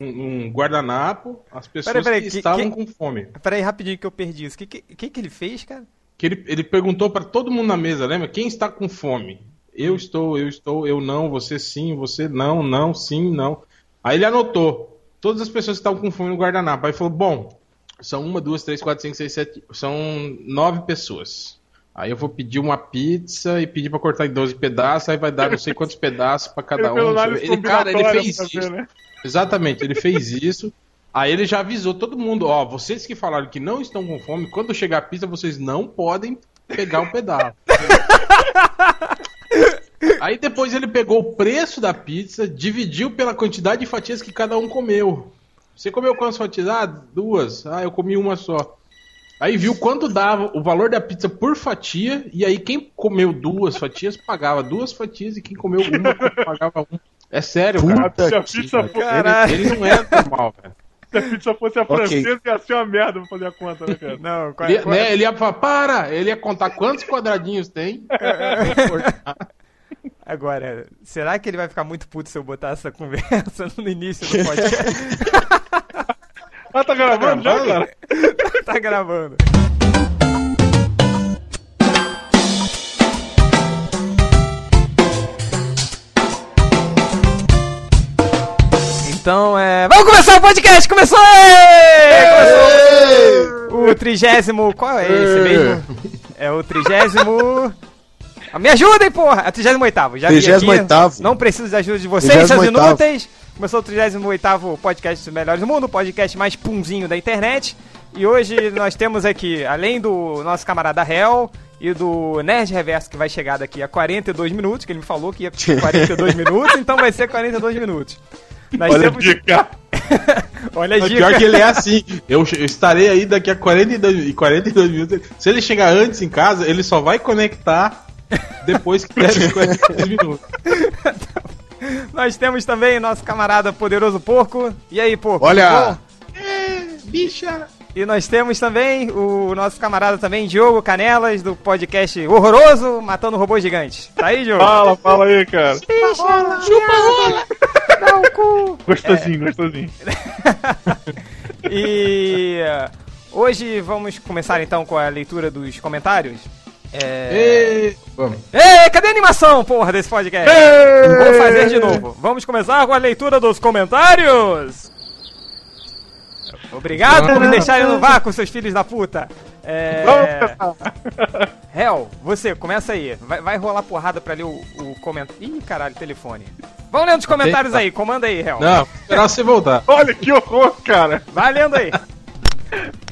um, um guardanapo as pessoas Peraí, peraí, que, que- estavam que- com fome. Peraí, rapidinho que eu perdi isso. O que, que, que, ele fez, cara? Que ele, ele perguntou pra todo mundo na mesa, lembra? Quem está com fome? Hum. Eu estou, eu estou, eu não, você sim, você não, não, sim, não. Aí ele anotou todas as pessoas que estavam com fome no guardanapo. Aí falou: bom, são uma, duas, três, quatro, cinco, seis, sete. São nove pessoas. Aí eu vou pedir uma pizza e pedir pra cortar em 12 pedaços, aí vai dar não sei quantos pedaços pra cada Ele um. Ele, cara, ele fez isso. ver, né? Exatamente, ele fez isso. Aí ele já avisou todo mundo, ó, vocês que falaram que não estão com fome, quando chegar a pizza, vocês não podem pegar o pedaço. Aí depois ele pegou o preço da pizza, dividiu pela quantidade de fatias que cada um comeu. Você comeu quantas fatias? Ah, duas. Ah, eu comi uma só. Aí viu quanto dava o valor da pizza por fatia, e aí quem comeu duas fatias pagava duas fatias, e quem comeu uma pagava uma. É sério, cara. Se a Puta pizza, que fosse, Caralho. Ele não é normal, velho. se a pizza fosse a Ok. francesa, ia ser uma merda pra fazer a conta, né, cara? Não, qual, Ele, qual- né, ele ia falar, para! Ele ia contar quantos quadradinhos tem. Agora, será que ele vai ficar muito puto se eu botar essa conversa no início do podcast? Ah, tá gravando já, gravando? cara? tá gravando. Então, é. Vamos começar o podcast! Começou! Ê! Começou! O trigésimo. Qual é esse mesmo? É o trigésimo. Ah, Me ajudem, porra! É o 38 já vi aqui. 38º. Não preciso de ajuda de vocês, seus 38º. inúteis. Começou o 38 podcast dos melhores do mundo, o podcast mais punzinho da internet. E hoje nós temos aqui, além do nosso camarada Hell e do Nerd Reverso, que vai chegar daqui a 42 minutos, que ele me falou que ia 42 minutos, então vai ser 42 minutos. Nós Olha a temos... dica. Olha a Mas dica. pior que ele é assim. Eu, eu estarei aí daqui a 42, e 42 minutos. Se ele chegar antes em casa, ele só vai conectar depois que der os 42 minutos. Nós temos também nosso camarada Poderoso Porco. E aí, Porco? Olha! É, bicha! E nós temos também o nosso camarada também, Diogo Canelas, do podcast Horroroso, Matando Robôs Gigantes. Tá aí, Diogo? Fala, fala aí, cara. Chupa rola! Dá o cu! Gostosinho, gostosinho. E uh, hoje vamos começar então com a leitura dos comentários. É... Ei, vamos. Ei, cadê a animação, porra, desse podcast? Vou fazer de novo. Vamos começar com a leitura dos comentários. Obrigado por me deixarem no vácuo, seus filhos da puta. É... Vamos Hel, você, começa aí. Vai, vai rolar porrada pra ler o, o comentário. Ih, caralho, telefone. Vamos lendo os comentários aí, comanda aí, Hel. Não, vou esperar você voltar. Olha que horror, cara. Vai lendo aí.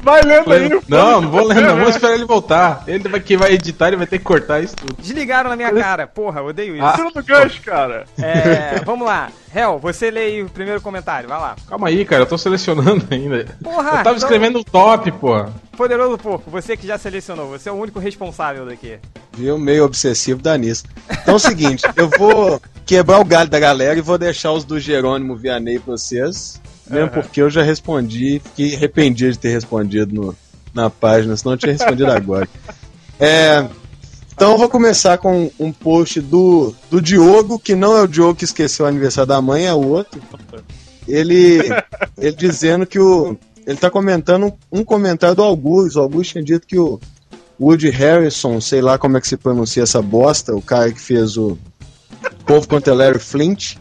Vai lendo aí. Não, não vou ler, não. Vou esperar ele voltar. Ele vai, que vai editar, ele vai ter que cortar isso tudo. Desligaram na minha cara. Porra, odeio isso. Ah. Tira do gancho, cara. É, vamos lá. Hel, você lê aí o primeiro comentário, vai lá. Calma aí, cara, eu tô selecionando ainda. Porra, eu tava então- escrevendo o top, pô. Poderoso Porco, você que já selecionou, você é o único responsável daqui. Viu? Meio obsessivo da nisso. Então é o seguinte, eu vou quebrar o galho da galera e vou deixar os do Jerônimo Vianney pra vocês. Mesmo porque eu já respondi, fiquei arrependido de ter respondido no- na página, senão eu tinha respondido agora. É, então eu vou começar com um post do, do Diogo, que não é o Diogo que esqueceu o aniversário da mãe, é o outro. Ele, ele dizendo que o. Ele tá comentando um, um comentário do Augusto. O Augusto tinha dito que o Woody Harrison, sei lá como é que se pronuncia essa bosta, o cara que fez o Povo contra Larry Flint,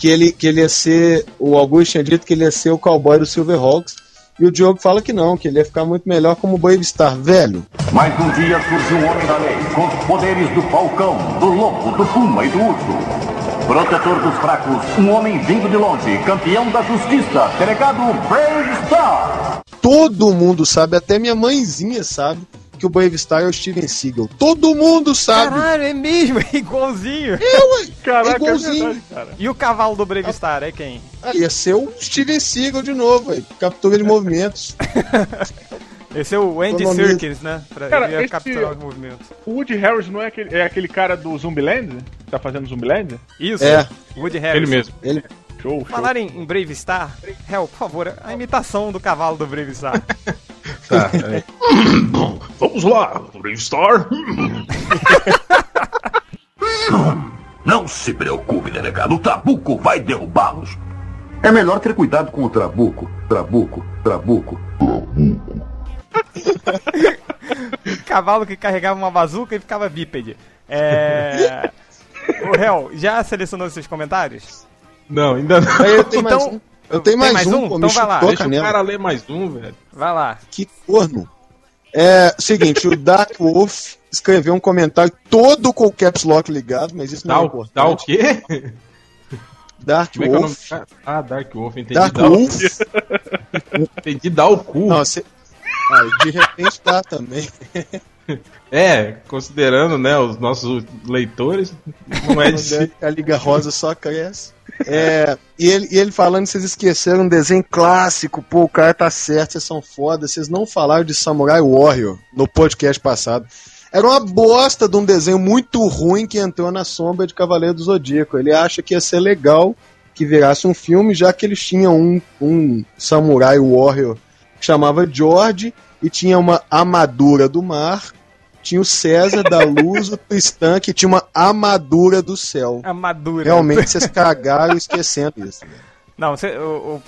que ele, que ele ia ser. O Augusto tinha dito que ele ia ser o cowboy do Silverhawks. E o Diogo fala que não, que ele ia ficar muito melhor como Brave Star, velho. Mas um dia surgiu um homem da lei, com os poderes do falcão, do lobo, do puma e do urso. Protetor dos fracos, um homem vindo de longe, campeão da justiça, delegado Brave Star. Todo mundo sabe, até minha mãezinha sabe, que o Brave Star é o Steven Seagal. Todo mundo sabe. Caralho, é mesmo, é igualzinho. Caraca, é igualzinho. verdade, cara. E o cavalo do Brave Star, é quem? Ah, ia ser o Steven Seagal de novo, velho. Captura de movimentos. Esse é o Andy Economia. Serkis, né? Pra Cara, ele ia esse- capturar os movimentos. O Woody Harris não é aquele, é aquele cara do Zumbiland? Que tá fazendo Zumbiland? Isso, É. Woody Harris. Ele mesmo. Ele, Show, show. Falar em, em Brave Star, Hel, por favor, a imitação do cavalo do Brave Star. Tá, é. Vamos lá, Star. Não se preocupe, delegado, o Trabuco vai derrubá-los. É melhor ter cuidado com o trabuco, trabuco, trabuco. Cavalo que carregava uma bazuca e ficava bípede. É. O réu, já selecionou seus comentários? Não, ainda não. Então- mais. Eu tenho mais, mais um, um? pô, Então vai lá. Deixa o canela. cara ler mais um, velho. Vai lá. Que corno. É, seguinte, o Dark Wolf escreveu um comentário todo com o caps lock ligado, mas isso não Dá é o, importante. dá o quê? Dark Como é que é o? Wolf. cara? Ah, Dark Wolf, entendi. Dark Dá o- Wolf. Entendi, dá o cu. Não, você... Ah, de repente tá também. É, considerando, né, os nossos leitores, não é de. A Liga Rosa só cresce. É, e, ele, e ele falando que vocês esqueceram um desenho clássico, pô, o cara tá certo, vocês são foda, vocês não falaram de Samurai Warrior no podcast passado. Era uma bosta de um desenho muito ruim que entrou na sombra de Cavaleiro do Zodíaco. Ele acha que ia ser legal que virasse um filme, já que eles tinham um, um Samurai Warrior que chamava George e tinha uma armadura do mar. Tinha o César da Luz, o Tristan, que tinha uma armadura do céu. Amadura. Realmente vocês cagaram esquecendo isso. né? Não, você- o,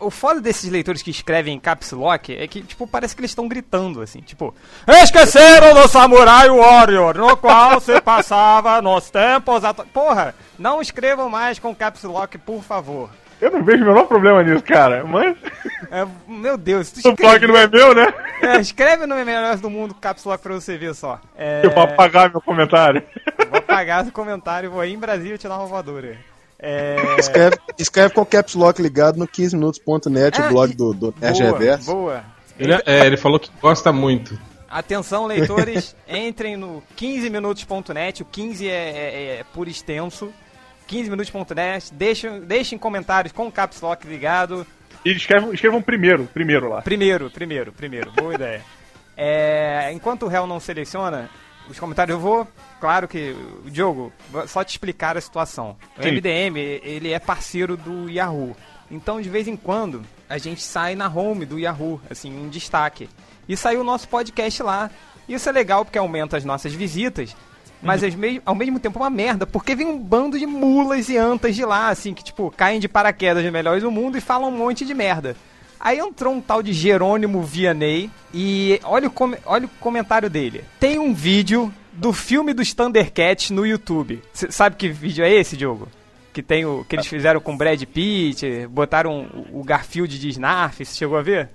o, o foda desses leitores que escrevem em caps lock é que, tipo, parece que eles estão gritando, assim, tipo... Esqueceram do Samurai Warrior, no qual se passava nos tempos... atu-" Porra, não escrevam mais com caps lock, por favor. Eu não vejo o menor problema nisso, cara. Mas É, meu Deus, tu o blog escreve, não é meu, né? é, escreve no Melhores do Mundo caps lock pra você ver só. É, Eu vou apagar meu comentário. vou apagar o comentário, vou aí em Brasília te dar uma voadora. É... Escreve, escreve com o caps lock ligado no 15minutos.net, Ah, o blog do, do Nerd Boa, Reverso. boa. Ele, é, ele falou que gosta muito. Atenção, leitores, entrem no 15minutos.net. O 15 é, é, é por extenso. 15minutos.net. Deixem, deixem comentários com o caps lock ligado. E escrevam, escrevam primeiro, primeiro lá. Primeiro, primeiro, primeiro. Boa ideia. É, enquanto o réu não seleciona os comentários, eu vou. Claro que, o Diogo, só te explicar a situação. O Sim. MDM, ele é parceiro do Yahoo. Então, de vez em quando, a gente sai na home do Yahoo, assim, um destaque. E saiu o nosso podcast lá. Isso é legal porque aumenta as nossas visitas. Mas Uhum. ao mesmo, ao mesmo tempo é uma merda, porque vem um bando de mulas e antas de lá, assim, que, tipo, caem de paraquedas de melhores do mundo e falam um monte de merda. Aí entrou um tal de Jerônimo Vianney e olha o, come- olha o comentário dele. Tem um vídeo do filme dos Thundercats no YouTube. Cê sabe que vídeo é esse, Diogo? Que tem o que eles fizeram com Brad Pitt, botaram o o Garfield de Snarf, você chegou a ver?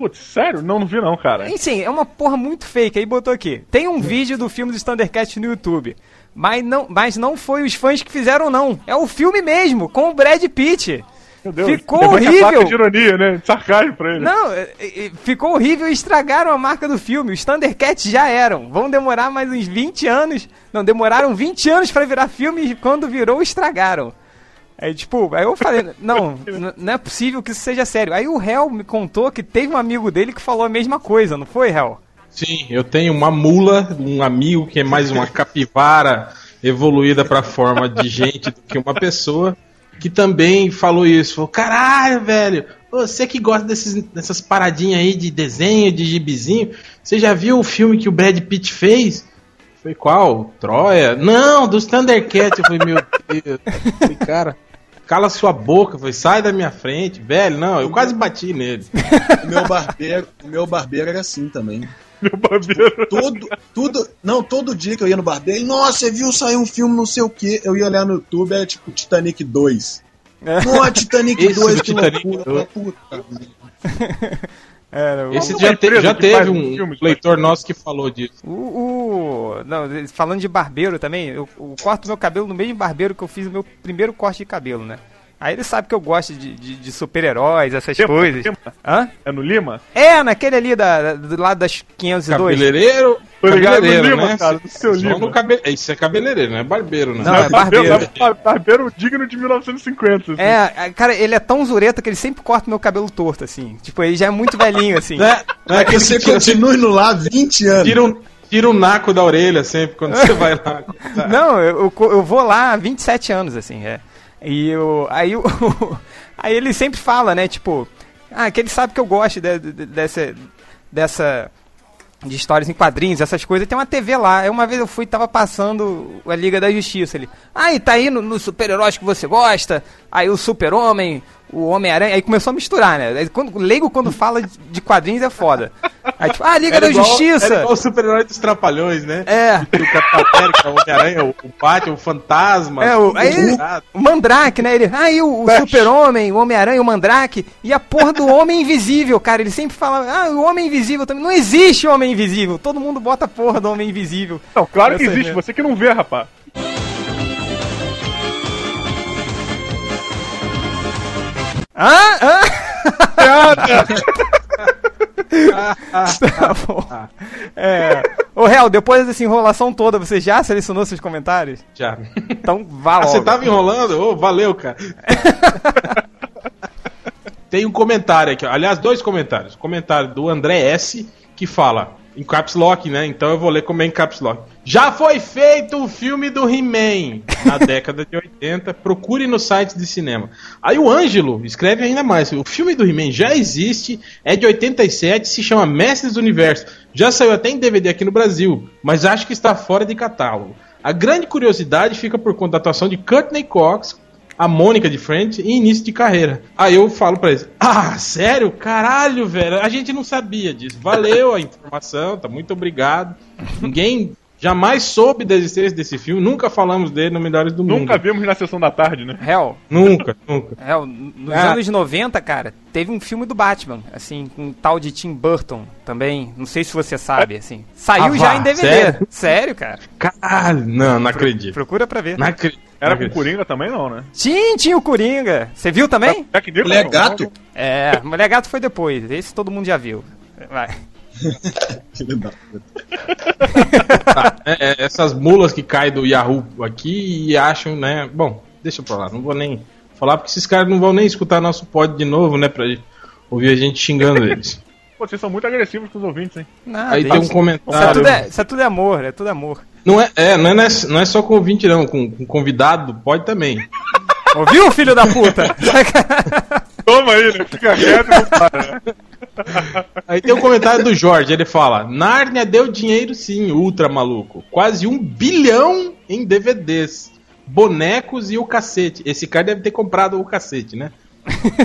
Putz, sério? Não, não vi não, cara. Enfim, é uma porra muito fake. Aí botou aqui. Tem um vídeo do filme dos Thundercats no YouTube. Mas não, mas não foi os fãs que fizeram, não. É o filme mesmo, com o Brad Pitt. Meu Deus. Ficou horrível. de ironia, né? De sarcasmo pra ele. Não, é, é, ficou horrível e estragaram a marca do filme. Os Thundercats já eram. Vão demorar mais uns 20 anos. Não, demoraram 20 anos pra virar filme e quando virou, estragaram. Aí, tipo, aí eu falei, não, não é possível que isso seja sério. Aí o Hell me contou que teve um amigo dele que falou a mesma coisa, não foi, Hell? Sim, eu tenho uma mula, um amigo que é mais uma capivara evoluída pra forma de gente do que uma pessoa, que também falou isso. Falou, caralho, velho, você que gosta desses, dessas paradinhas aí de desenho, de gibizinho, você já viu o filme que o Brad Pitt fez? Foi qual? Troia? Não, dos Thundercats. Eu falei, meu Deus. Eu falei, cara, cala sua boca. Falei, sai da minha frente, velho. Não, eu quase bati nele. O meu barbeiro, o meu barbeiro era assim também. Meu barbeiro. Todo, tudo, não, todo dia que eu ia no barbeiro, nossa, você viu sair um filme não sei o que, eu ia olhar no YouTube, era tipo Titanic 2. Pô, Titanic Esse 2, do que Titanic loucura. 2. Puta. Era Esse já, te- já teve um filmes, leitor nosso que falou disso. o, o- Não, falando de barbeiro também, eu, eu corto meu cabelo no mesmo barbeiro que eu fiz o meu primeiro corte de cabelo, né? Aí ele sabe que eu gosto de, de, de super-heróis, essas Lima, coisas. Lima. Hã? É no Lima? É, naquele ali da, do lado das 502. Cabeleireiro, Tô ligado no cabeleireiro, Lima, né? cara, do seu Só no cabe... Isso é cabeleireiro, não é barbeiro, né? Não, é barbeiro. Barbeiro, barbeiro digno de 1950. assim. É, é, cara, ele é tão zureta que ele sempre corta meu cabelo torto, assim. Tipo, ele já é muito velhinho, assim. Não é, não é É que você continue no lá 20 anos. tira, um, tira um naco da orelha sempre quando você vai lá. Não, eu, eu, eu vou lá há 27 anos, assim, é. E eu, aí, o, aí ele sempre fala, né, tipo, ah, que ele sabe que eu gosto de- de- dessa, dessa, de histórias em quadrinhos, essas coisas, tem uma TV lá. Aí uma vez eu fui tava passando a Liga da Justiça ali. Aí tá aí no, no super-heróis que você gosta, aí o Super-Homem, o Homem-Aranha, aí começou a misturar, né? Aí, quando, leigo quando fala de, quadrinhos é foda. Aí tipo, ah, Liga Era da igual- Justiça! Era igual o super-herói dos Trapalhões, né? É. O Capitão América, o Homem-Aranha, o o Batman, o Fantasma. É, o, aí, o Mandrake, né? Ele, aí o, o Super-Homem, o Homem-Aranha, o Mandrake, e a porra do Homem Invisível, cara. Ele sempre fala, ah, o Homem Invisível também. Não existe Homem Invisível. Todo mundo bota a porra do Homem Invisível. Não, claro que Essa existe, é- você que não vê, rapaz. Ah, ah! Piada! Tá bom. É. Ô, Real, depois dessa enrolação toda, você já selecionou seus comentários? Já. Então vá Ah, logo. você tava enrolando? Ô, valeu, cara. Tem um comentário aqui, ó. aliás, dois comentários. Comentário do André S, que fala em caps lock, né? Então eu vou ler como é em caps lock. Já foi feito o filme do He-Man na década de 80. Procure no site de cinema. Aí o Ângelo escreve ainda mais. O filme do He-Man já existe, é de 87, se chama Mestres do Universo. Já saiu até em DVD aqui no Brasil, mas acho que está fora de catálogo. A grande curiosidade fica por conta da atuação de Courtney Cox, a Mônica de Friends e início de carreira. Aí eu falo pra eles: Ah, sério? Caralho, velho. A gente não sabia disso. Valeu a informação, tá? Muito obrigado. Ninguém jamais soube da existência desse filme. Nunca falamos dele no Melhores do Mundo. Nunca vimos na sessão da tarde, né? Real, Nunca, nunca. Real, nos Ah. anos 90, cara, teve um filme do Batman, assim, com um tal de Tim Burton também. Não sei se você sabe, assim. Saiu Ah, já em DVD. sério? Sério, cara. Caralho, não, não acredito. Procura pra ver. Não acredito. Era com acredito. Coringa também, não, né? Tinha, tinha o Coringa. Você viu também? Nicholson, Mulher não, gato? não. É, Mulher Gato foi depois. Esse todo mundo já viu. Vai. Tá, é, é, essas mulas que caem do Yahoo aqui e acham, né? Bom, deixa pra lá, não vou nem falar porque esses caras não vão nem escutar nosso pod de novo, né? Pra ouvir a gente xingando eles. Pô, vocês são muito agressivos com os ouvintes, hein? Não, Aí tem um Isso é, comentário. tudo é, isso é tudo é amor, é tudo amor. Não é, é, não é, não é só com ouvinte, não, com, com convidado, pode também. Ouviu, filho da puta? Toma aí, né? Fica quieto e não para. né? Aí tem um comentário do Jorge, ele fala: Nárnia deu dinheiro sim, ultra maluco. Quase um bilhão em DVDs, bonecos e o cacete. Esse cara deve ter comprado o cacete, né?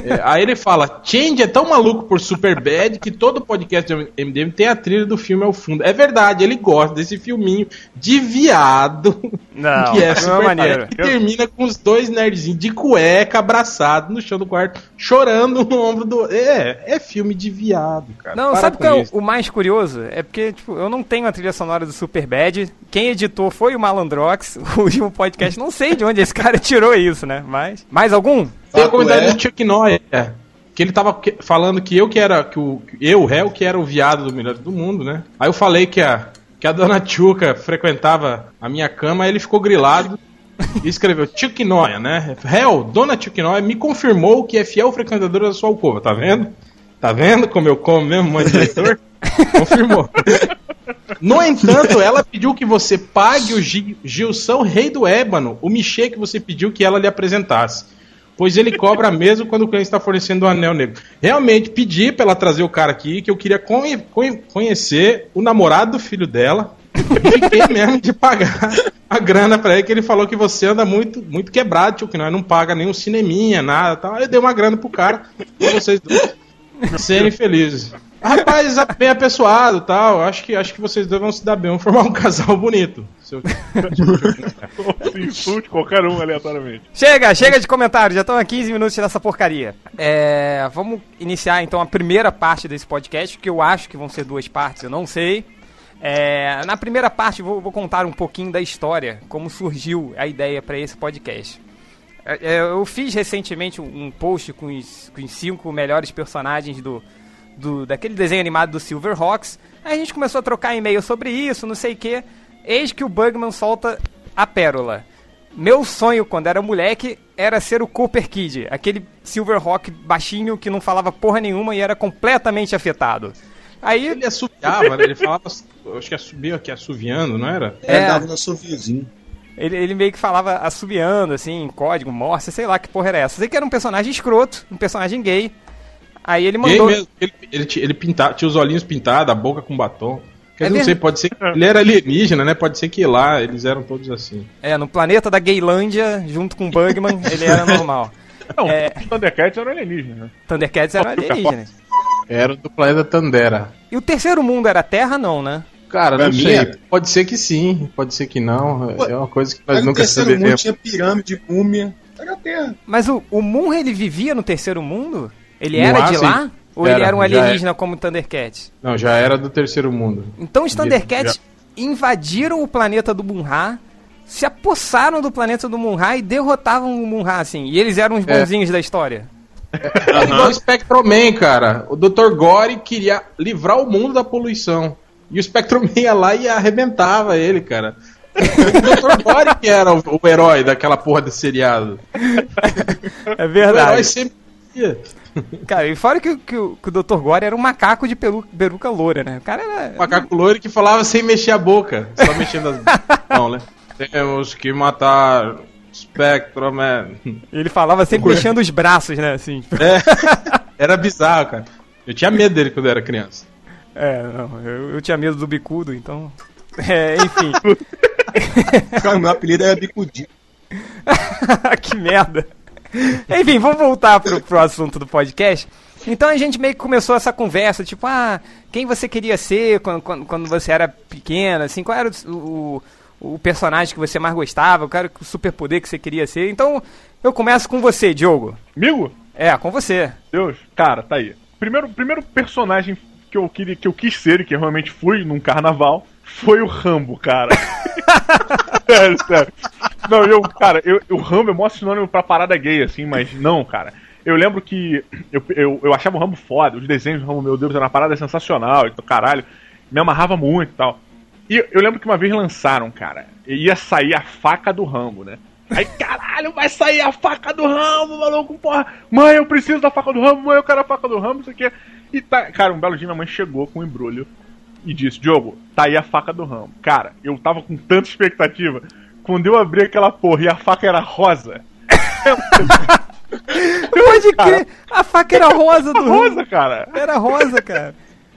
É, aí ele fala: Change é tão maluco por Super Bad que todo podcast de MDM tem a trilha do filme ao fundo. É verdade, ele gosta desse filminho de viado. Não, que é é super maneiro. Que termina com os dois nerdzinhos de cueca abraçados no chão do quarto, chorando no ombro do. É, é filme de viado, cara. Não, Para sabe que é o mais curioso? É porque, tipo, eu não tenho a trilha sonora do Super Bad. Quem editou foi o Malandrox, o último podcast. Não sei de onde esse cara tirou isso, né? Mas. Mais algum? Tem um comentário é- do Chuck Norris, é, que ele tava falando que eu que era, que o, eu, o réu, que era o viado do melhor do mundo, né? Aí eu falei que a, que a dona Chuca frequentava a minha cama, aí ele ficou grilado e escreveu Chuck Noia, né? Réu, dona Chuck Noia me confirmou que é fiel frequentadora da sua alcova, tá vendo? Tá vendo como eu como mesmo, mãe de leitor? Confirmou. No entanto, ela pediu que você pague o Gi- Gilson Rei do Ébano, o Michê que você pediu que ela lhe apresentasse. Pois ele cobra mesmo quando o cliente está fornecendo o anel negro. Realmente, pedi pra ela trazer o cara aqui, que eu queria conhe- conhe- conhecer o namorado do filho dela. Fiquei mesmo de pagar a grana pra ele, que ele falou que você anda muito, muito quebrado, tio, que nós não paga nenhum cineminha, nada tal. Aí eu dei uma grana pro cara, pra vocês dois serem felizes. Rapaz, a- bem apessoado tal. Acho que, acho que vocês dois vão se dar bem, vão formar um casal bonito. Se eu- Se insulte qualquer um aleatoriamente. Chega, chega de comentários, já estão há 15 minutos nessa porcaria. É, vamos iniciar então a primeira parte desse podcast, que eu acho que vão ser duas partes, eu não sei. É, na primeira parte vou, vou contar um pouquinho da história, como surgiu a ideia para esse podcast. É, é, eu fiz recentemente um, um post com os, com os cinco melhores personagens do, do daquele desenho animado do Silverhawks. Aí a gente começou a trocar e-mail sobre isso, não sei o que. Eis que o Bugman solta a pérola. Meu sonho quando era moleque era ser o Cooper Kid, aquele Silverhawk baixinho que não falava porra nenhuma e era completamente afetado. Aí Ele assobiava, né? Ele falava, acho que assobia aqui, assoviando, não era? É. Ele dava no assoviozinho. Ele, ele meio que falava assobiando, assim, em código, morse, sei lá que porra era essa. Sei que era um personagem escroto, um personagem gay. Aí ele mandou. mesmo, ele, ele, ele pintava, tinha os olhinhos pintados, a boca com batom. Quer É dizer, não sei, pode ser que ele era alienígena, né? Pode ser que lá eles eram todos assim. É, no planeta da Gaylândia, junto com o Bugman, ele era normal. Não, É. os Thundercats eram alienígenas. né? Thundercats eram alienígenas. Era do planeta Tandera. E o terceiro mundo era Terra, não, né? Cara, Pra não mim sei. era. Pode ser que sim, pode ser que não. Pô, É uma coisa que nós Aí no nunca terceiro mundo saberemos. tinha pirâmide, múmia. Era a Terra. Mas o, o Moon, ele vivia no terceiro mundo? Ele No era ar, de sim. lá? Ou ele Era, era um já alienígena como o Thundercat? Não, já era do terceiro mundo. Então os Já- Thundercats invadiram o planeta do Munra, se apossaram do planeta do Munra e derrotavam o Munra, assim. E eles eram os É. bonzinhos da história. É igual o Spectroman, cara. O Dr. Gore queria livrar o mundo da poluição. E o Spectroman ia lá e arrebentava ele, cara. O Dr. Gore que era o, o herói daquela porra desse seriado. É O herói verdade. sempre ia. Cara, e fora que, que o, que o Dr. Gore era um macaco de peru, peruca loura, né? O cara era. Macaco loiro que falava sem mexer a boca. Só mexendo as... Não, né? Temos que matar Spectroman. Ele falava sempre mexendo os braços, né? Assim. Era bizarro, cara. Eu tinha medo dele quando eu era criança. É, não, eu, eu tinha medo do bicudo, então. É, enfim. Cara, meu apelido era Bicudinho. que merda. Enfim, vamos voltar pro, pro assunto do podcast. Então a gente meio que começou essa conversa, tipo, ah, quem você queria ser quando, quando, quando você era pequeno, assim, qual era o, o, o personagem que você mais gostava, qual era o superpoder que você queria ser. Então, eu começo com você, Diogo. Amigo? É, com você. Deus, cara, tá aí. Primeiro, primeiro personagem que eu, queria, que eu quis ser e que eu realmente fui num carnaval foi o Rambo, cara. sério, sério. Não, eu, cara, eu, o Rambo é mó sinônimo pra parada gay, assim, mas não, cara. Eu lembro que eu, eu, eu achava o Rambo foda, os desenhos do Rambo, meu Deus, era uma parada sensacional, do caralho, me amarrava muito e tal. E eu lembro que uma vez lançaram, cara, ia sair a faca do Rambo, né? Aí, caralho, vai sair a faca do Rambo, maluco, porra. Mãe, eu preciso da faca do Rambo, mãe, eu quero a faca do Rambo, isso aqui. E tá, cara, um belo dia minha mãe chegou com um embrulho e disse: Diogo, tá aí a faca do Rambo. Cara, eu tava com tanta expectativa. Quando eu abri aquela porra e a faca era rosa. Pode crer, a faca era rosa do rosa, cara. Era rosa, cara.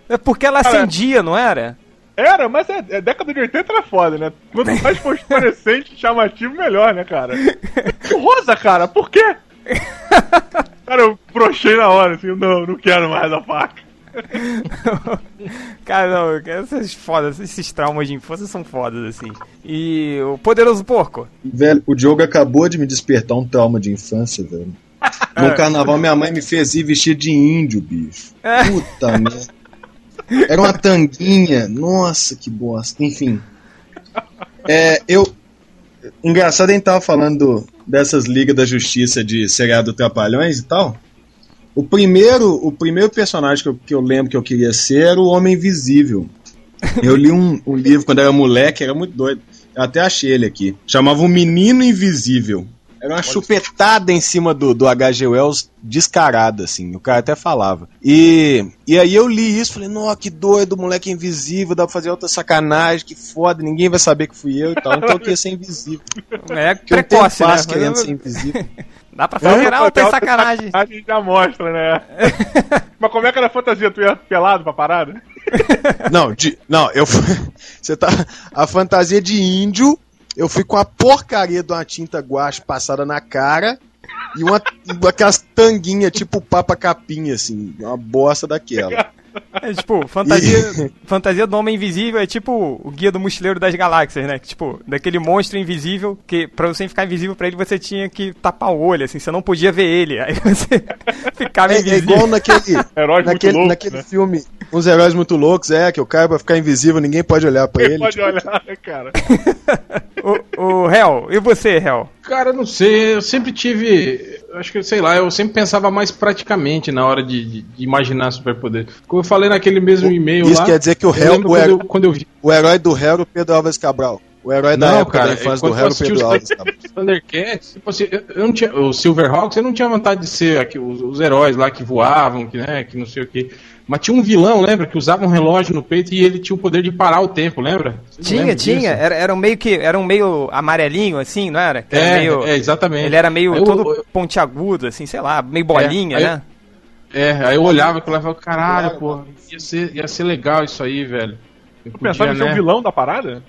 É porque ela Cara, acendia, não era? Era, mas é, é década de 80 era foda, né? Quanto mais fosforescente e chamativo, melhor, né, cara? Rosa, cara, por quê? Cara, eu brochei na hora, assim, não, não quero mais a faca. Cara, não, essas fodas, esses traumas de infância são fodas, assim. E o Poderoso Porco? Velho, o Diogo acabou de me despertar um trauma de infância, velho. No carnaval, minha mãe me fez ir vestido de índio, bicho. Puta merda. Era uma tanguinha. Nossa, que bosta. Enfim. É, eu. Engraçado, a gente tava falando dessas ligas da justiça de seriado Trapalhões e tal. O primeiro, o primeiro personagem que eu, que eu lembro que eu queria ser era o Homem Invisível. Eu li um, um livro quando era moleque, era muito doido. Eu até achei ele aqui. Chamava O Menino Invisível. Era uma chupetada em cima do, do H.G. Wells descarada, assim. O cara até falava. E, e aí eu li isso, falei, nossa, que doido, moleque invisível, dá pra fazer outra sacanagem, que foda, ninguém vai saber que fui eu e tal. Então eu queria ser invisível. É Porque eu precoce, tenho né? querendo ser invisível. Dá pra fazer Até alta outra sacanagem. A gente já mostra, né? Mas como é que era a fantasia? Tu ia pelado pra parada? Não, de, não, eu fui. Você tá. A fantasia de índio, eu fui com a porcaria de uma tinta guache passada na cara e uma aquelas tanguinhas tipo papa capinha, assim, uma bosta daquela. É tipo, fantasia, fantasia do Homem Invisível é tipo o Guia do Mochileiro das Galáxias, né? Que, tipo, daquele monstro invisível que pra você ficar invisível pra ele você tinha que tapar o olho, assim, você não podia ver ele. Aí você ficava É, é invisível. igual naquele, Heróis naquele, loucos, naquele né? filme, uns heróis muito loucos, é, que o cara vai ficar invisível, ninguém pode olhar pra Quem ele. pode tipo, olhar, né, cara? O, o Hel, e você, Hel? Cara, não sei, eu sempre tive. Acho que, sei lá, eu sempre pensava mais praticamente na hora de, de- de imaginar superpoder. Como eu falei naquele mesmo e-mail Isso lá. quer dizer que o eu réu- o quando, eu, quando eu vi. O herói do Hero, Pedro Alves Cabral. O herói da Não, época cara, da infância do assisti Pedro os- Alves. Thundercats, tipo assim, eu, eu não tinha, o Silverhawks, eu não tinha vontade de ser aqui, os, os heróis lá que voavam, que, né, que não sei o que. Mas tinha um vilão, lembra? Que usava um relógio no peito e ele tinha o poder de parar o tempo, lembra? Vocês Tinha, tinha. Era, era um meio que. Era um meio amarelinho, assim, não era? Que era É, meio- é, exatamente. Ele era meio eu- todo eu- pontiagudo, assim, sei lá, meio bolinha, eu- né? É, aí eu olhava e falava, caralho, pô, ia ser, ia ser legal isso aí, velho. Eu Tu pensava em ser né? o vilão da parada?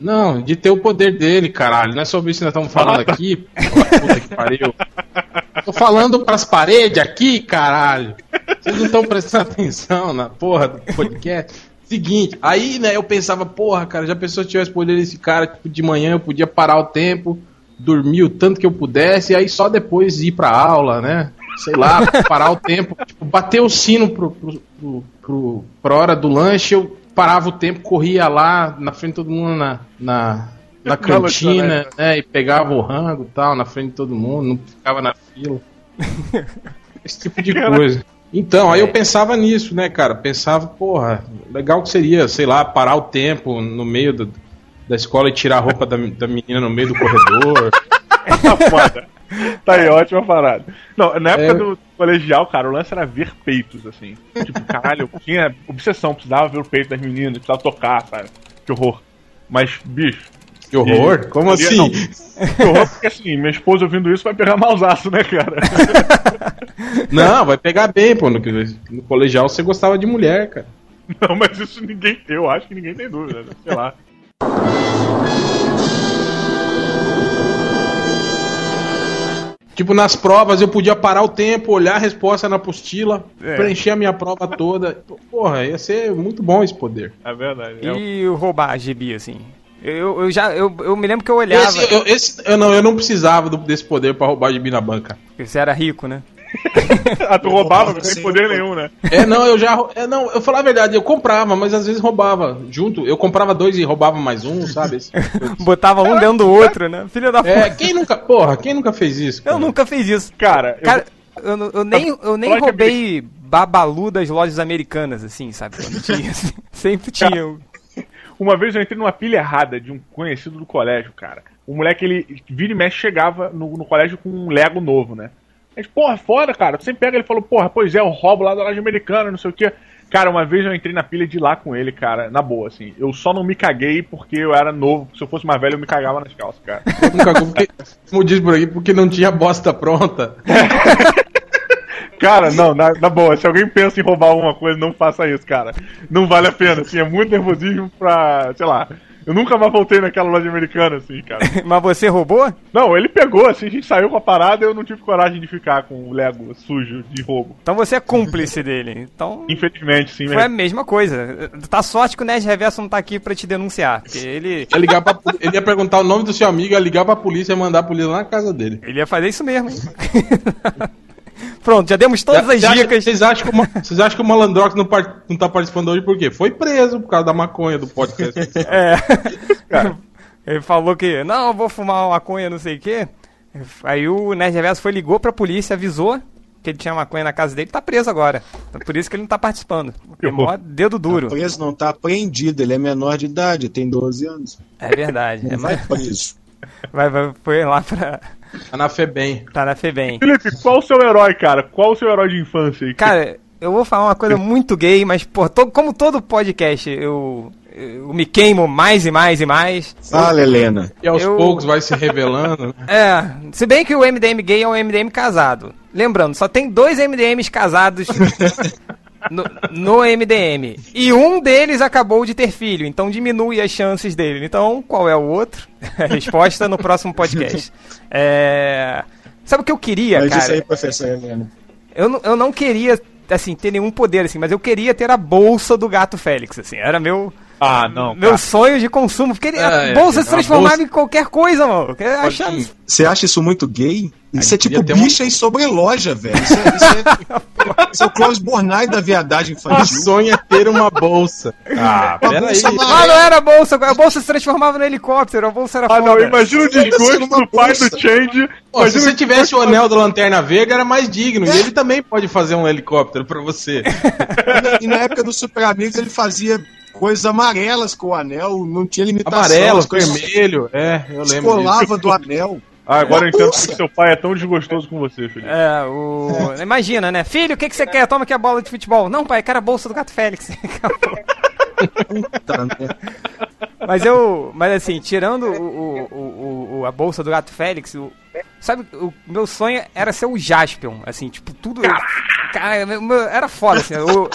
Não, de ter o poder dele, caralho. Não é sobre isso que nós estamos falando Ah, tá. aqui. Puta que pariu. Tô falando pras paredes aqui, caralho. Vocês não estão prestando atenção na porra do podcast. Seguinte, aí, né, eu pensava, porra, cara, já pensou se tivesse poder desse cara, tipo, de manhã eu podia parar o tempo, dormir o tanto que eu pudesse, e aí só depois ir pra aula, né? Sei lá, parar o tempo, tipo, bater o sino pro, pro, pro, pro, pra hora do lanche, eu parava o tempo, corria lá na frente de todo mundo na, na, na cantina, né? E pegava o rango e tal, na frente de todo mundo, não ficava na fila. Esse tipo de coisa. Então, aí eu pensava nisso, né, cara? Pensava, porra, legal que seria, sei lá, parar o tempo no meio do- da escola e tirar a roupa da, da menina no meio do corredor. Foda. Tá aí, ótima parada. Não, na época É. do colegial, cara, o lance era ver peitos, assim. Tipo, caralho, eu tinha obsessão, precisava ver o peito das meninas, precisava tocar, sabe? Que horror. Mas, bicho, Que horror? Como Seria- assim? não. que horror, porque assim, minha esposa ouvindo isso vai pegar mausaço, né, cara? Não, vai pegar bem, pô. No, no colegial você gostava de mulher, cara. Não, mas isso ninguém, eu acho que ninguém tem dúvida, né? sei lá. Tipo, nas provas eu podia parar o tempo, olhar a resposta na apostila, É. preencher a minha prova toda. Porra, ia ser muito bom esse poder. É verdade. É um- E roubar gibi, assim. Eu, eu já. Eu, eu me lembro que eu olhava. Esse, eu, esse- eu não, eu não precisava do- desse poder pra roubar de mim na banca. porque Você era rico, né? Ah, tu roubava, roubava sem poder nenhum, né? É, não, eu já. É, não, eu falar a verdade, eu comprava, mas às vezes roubava junto. Eu comprava dois e roubava mais um, sabe? Esse- Botava um dentro do outro, né? Filho da É, puta. quem nunca. Porra, quem nunca fez isso? Eu cara? nunca fiz isso. Cara, eu- Cara, eu, não- eu nem, eu nem é roubei babalu das lojas americanas, assim, sabe? Quando tinha, assim. Sempre tinha. um. uma vez eu entrei numa pilha errada de um conhecido do colégio, cara. O moleque, ele vira e mexe, chegava no, no colégio com um Lego novo, né? A gente, porra, foda, cara. Tu sempre pega ele falou, porra, pois é, eu roubo lá da loja americana, não sei o quê. Cara, uma vez eu entrei na pilha de lá com ele, cara, na boa, assim. Eu só não me caguei porque eu era novo. Se eu fosse mais velho, eu me cagava nas calças, cara. Porque, como diz por aqui, porque não tinha bosta pronta. Cara, não, na, na boa, se alguém pensa em roubar alguma coisa, não faça isso, cara. Não vale a pena, assim, é muito nervosismo pra, sei lá. Eu nunca mais voltei naquela loja americana, assim, cara. Mas você roubou? Não, ele pegou, assim, a gente saiu com a parada e eu não tive coragem de ficar com o Lego sujo de roubo. Então você é cúmplice dele. Então. Infelizmente, sim, Foi a mesma coisa. Tá sorte que o Nerd Reverso não tá aqui pra te denunciar. Porque ele. Ia ligar pra, ele ia perguntar o nome do seu amigo, ia ligar pra polícia e mandar a polícia lá na casa dele. Ele ia fazer isso mesmo. Pronto, já demos todas as Você acha- dicas. Vocês acham, que o vocês acham que o Malandrox não, par- não tá participando hoje por quê? Foi preso por causa da maconha do podcast. É. Ele falou que, não, eu vou fumar uma maconha, não sei o quê. Aí o Nerd Reverso foi, ligou pra polícia, avisou que ele tinha maconha na casa dele, tá preso agora. Então, Por isso que ele não tá participando. É mó dedo duro. Preso não tá apreendido, ele é menor de idade, tem 12 anos. É verdade. É, Não vai mas preso. vai, vai, foi lá pra. Tá na Febem. Tá na Febem. Felipe, qual o seu herói, cara? Qual o seu herói de infância aí? Cara, eu vou falar uma coisa muito gay, mas, pô, to- como todo podcast, eu, eu me queimo mais e mais e mais. Fala, Helena. E aos Eu- poucos vai se revelando. né? É, se bem que o MDM gay é um MDM casado. Lembrando, só tem dois MDMs casados no, no MDM. E um deles acabou de ter filho, então diminui as chances dele. Então, qual é o outro? Resposta no próximo podcast. É... Sabe o que eu queria, Mas isso cara? aí, professor Helena. Eu, não- eu não queria, assim, ter nenhum poder, assim, mas eu queria ter a bolsa do gato Félix, assim. Era meu, Ah, não. meu cara. sonho de consumo. Porque ele- a É, bolsa é, se uma transformava bolsa- em qualquer coisa, mano. Pode- Você acha isso muito gay? Isso é tipo ter um- bicha em sobreloja, velho. Isso é, isso é, isso é o Close Bornai da viadagem infantil. sonha é ter uma bolsa. Ah, Uma peraí. bolsa Ah, não era a bolsa, a bolsa se transformava no helicóptero, a bolsa era Ah, não, foda. imagina o desgosto do pai bolsa. do Change. Pô, se você o tivesse o anel da Lanterna Verde, era mais digno. E ele também pode fazer um helicóptero pra você. E na época do Super Amigos ele fazia coisas amarelas com o anel, não tinha limitação. Amarelo, coisas vermelho. É, eu lembro disso. Descolava do anel. Ah, agora eu entendo porque seu pai é tão desgostoso com você, Felipe. É, o. Imagina, né? Filho, o que, que você quer? Toma aqui a bola de futebol. Não, pai, quero a bolsa do gato Félix. Merda. mas eu. Mas assim, tirando o, o- o- a bolsa do gato Félix, o- sabe, o meu sonho era ser o Jaspion, assim, tipo, tudo. Cara, era foda, assim. Eu,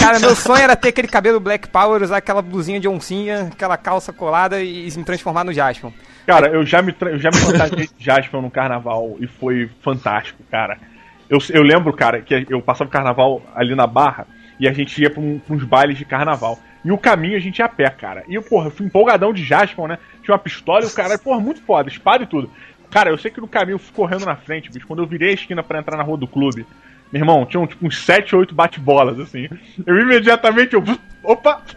Cara, meu sonho era ter aquele cabelo Black Power, usar aquela blusinha de oncinha, aquela calça colada e, e me transformar no Jaspion. Cara, eu já me, eu já me fantasiei de no carnaval e foi fantástico, cara. Eu, eu lembro, cara, que eu passava o carnaval ali na Barra e a gente ia pra, um- pra uns bailes de carnaval. E o caminho a gente ia a pé, cara. E eu, porra, fui empolgadão de Jasper, né? Tinha uma pistola e o cara, porra, muito foda, espada e tudo. Cara, eu sei que no caminho eu fui correndo na frente, bicho. Quando eu virei a esquina pra entrar na rua do clube, meu irmão, tinham tipo uns 7, 8 bate-bolas, assim. Eu imediatamente, eu. Opa!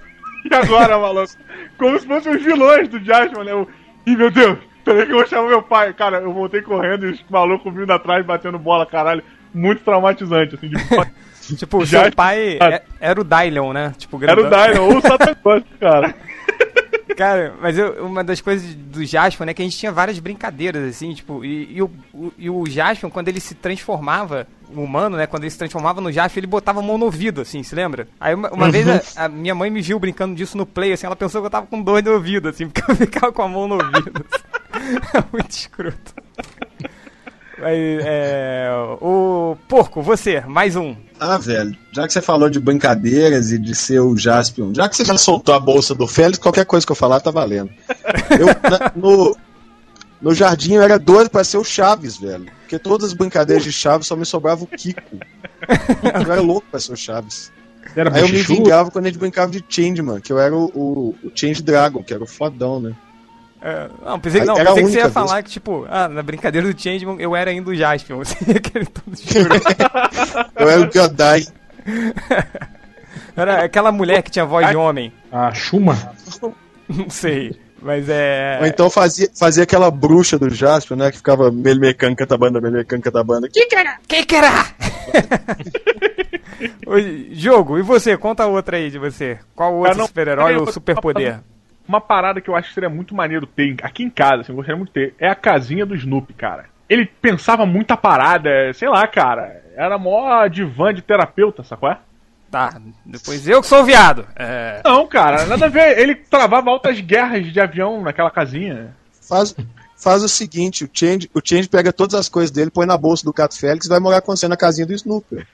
E agora, maluco? Como se fossem os vilões do Jasper, né? Eu, Ih, meu Deus! Peraí que eu vou chamar meu pai. Cara, eu voltei correndo e os malucos vindo atrás, batendo bola, caralho. Muito traumatizante, assim, de Tipo, o seu pai é- era o Dylion, né? Tipo, Era o. Dylan ou o Satan cara. Cara, mas eu- uma das coisas do Jaspion, né, que a gente tinha várias brincadeiras, assim, tipo, e, e o, o, e o Jaspion, quando ele se transformava, humano, né, quando ele se transformava no Jaspion, ele botava a mão no ouvido, assim, se lembra? Aí uma, uma vez a, a minha mãe me viu brincando disso no play, assim, ela pensou que eu tava com dor no ouvido, assim, porque eu ficava com a mão no ouvido. assim. Muito escroto. Mas, é, o Porco, você, mais um. Ah, velho, já que você falou de brincadeiras e de ser o Jaspion, já que você já soltou a bolsa do Félix, qualquer coisa que eu falar tá valendo. Eu, na- no, no jardim eu era doido pra ser o Chaves, velho. Porque todas as brincadeiras de Chaves só me sobrava o Kiko. Eu era louco pra ser o Chaves. Era Aí eu me vingava quando a gente brincava de Changeman, que eu era o, o, o Change Dragon, que era o fodão, né? É, não, pensei, não, era pensei que você ia vez. falar que, tipo, ah, na brincadeira do Changeman eu era ainda o Jaspion, assim, aquele todo escroto. Eu era o Godai. Era aquela mulher que tinha voz de homem. A Shuma? Não sei. Mas é. Ou então fazia, fazia aquela bruxa do Jaspion, né? Que ficava melmecando catabanda, melmecando catabanda. Que Quem que era? Ô, Jogo, e você? Conta outra aí de você. Qual outro não, super-herói ou superpoder? Uma parada que eu acho que seria muito maneiro ter aqui em casa, assim, eu gostaria muito de ter, é a casinha do Snoopy, cara. Ele pensava muita parada, é, sei lá, cara. Era mó divã de terapeuta, sacou? É? Tá, depois eu que sou o viado. É. Não, cara, nada a ver. Ele travava altas guerras de avião naquela casinha. Faz, faz o seguinte, o Change, o Change pega todas as coisas dele, põe na bolsa do Cato Félix e vai morar com você na casinha do Snoopy.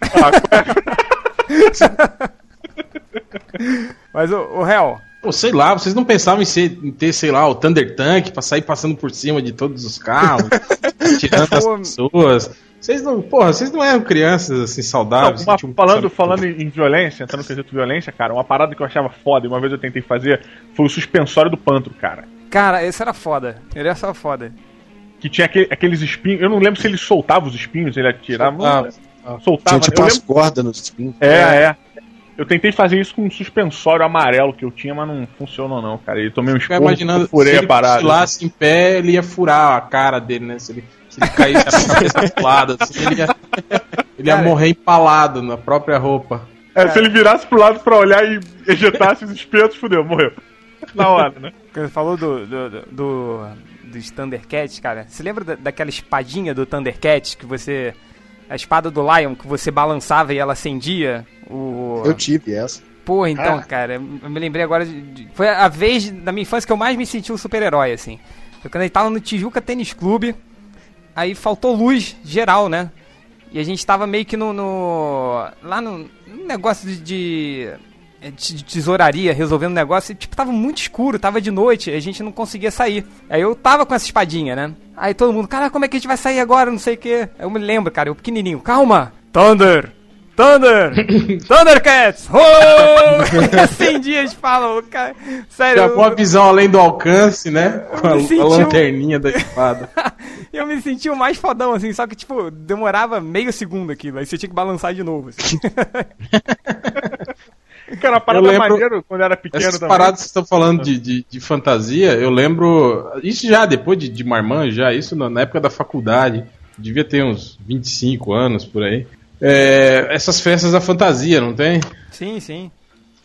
Mas o, o Hel, Pô, sei lá, vocês não pensavam em, ser- em ter, sei lá, o Thunder Tank pra sair passando por cima de todos os carros, tirando as pessoas. Vocês não, porra, vocês não eram crianças assim Não, saudáveis. uma- que tinham- falando falando em, violência, entrando no quesito violência, cara, uma parada que eu achava foda e uma vez eu tentei fazer foi o suspensório do pantro, cara. cara, esse era foda. Ele era só foda. Que tinha aquele- aqueles espinhos. Eu não lembro se ele soltava os espinhos, ele atirava. Soltava. soltava. Tinha tipo eu umas lembro- cordas nos espinhos. É, é. Eu tentei fazer isso com um suspensório amarelo que eu tinha, mas não funcionou não, cara. E tomei um esporro, imaginando, furei se a ele parada. cochilasse em pé, ele ia furar a cara dele, né? Se ele, se ele caísse a cabeça pro lado, assim, ele ia, ele ia morrer empalado na própria roupa. É, se ele virasse pro lado pra olhar e ejetasse os espetos, fudeu, morreu. Na hora, né? Quando você falou do, do, do, do- dos Thundercats, cara, você lembra da- daquela espadinha do Thundercat que você. A espada do Lion que você balançava e ela acendia? O... Eu tive essa. Pô, então, cara, eu me lembrei agora de, de- Foi a vez da minha infância que eu mais me senti um super-herói, assim. Foi quando a gente tava no Tijuca Tênis Clube, aí faltou luz geral, né? E a gente tava meio que no. no- lá no, no negócio de, de. de tesouraria, resolvendo um negócio, e tipo, tava muito escuro, tava de noite, a gente não conseguia sair. Aí eu tava com essa espadinha, né? Aí todo mundo, cara, como é que a gente vai sair agora? Não sei o que. Eu me lembro, cara, eu pequenininho, calma! Thunder! Thunder! Thundercats! Oh! assim dias falam, cara. Sério, Já eu, com a visão além do alcance, né? Com a, a um- lanterninha da espada. eu me senti o mais fodão, assim, só que, tipo, demorava meio segundo aquilo, aí você tinha que balançar de novo, assim. Cara, a parada Eu lembro- maneiro quando era pequeno Essas também. paradas que vocês estão falando de, de, de fantasia, eu lembro. Isso já depois de, de Marmã, já, isso na, na época da faculdade. Devia ter uns 25 anos por aí. É, essas festas da fantasia, não tem? Sim, sim.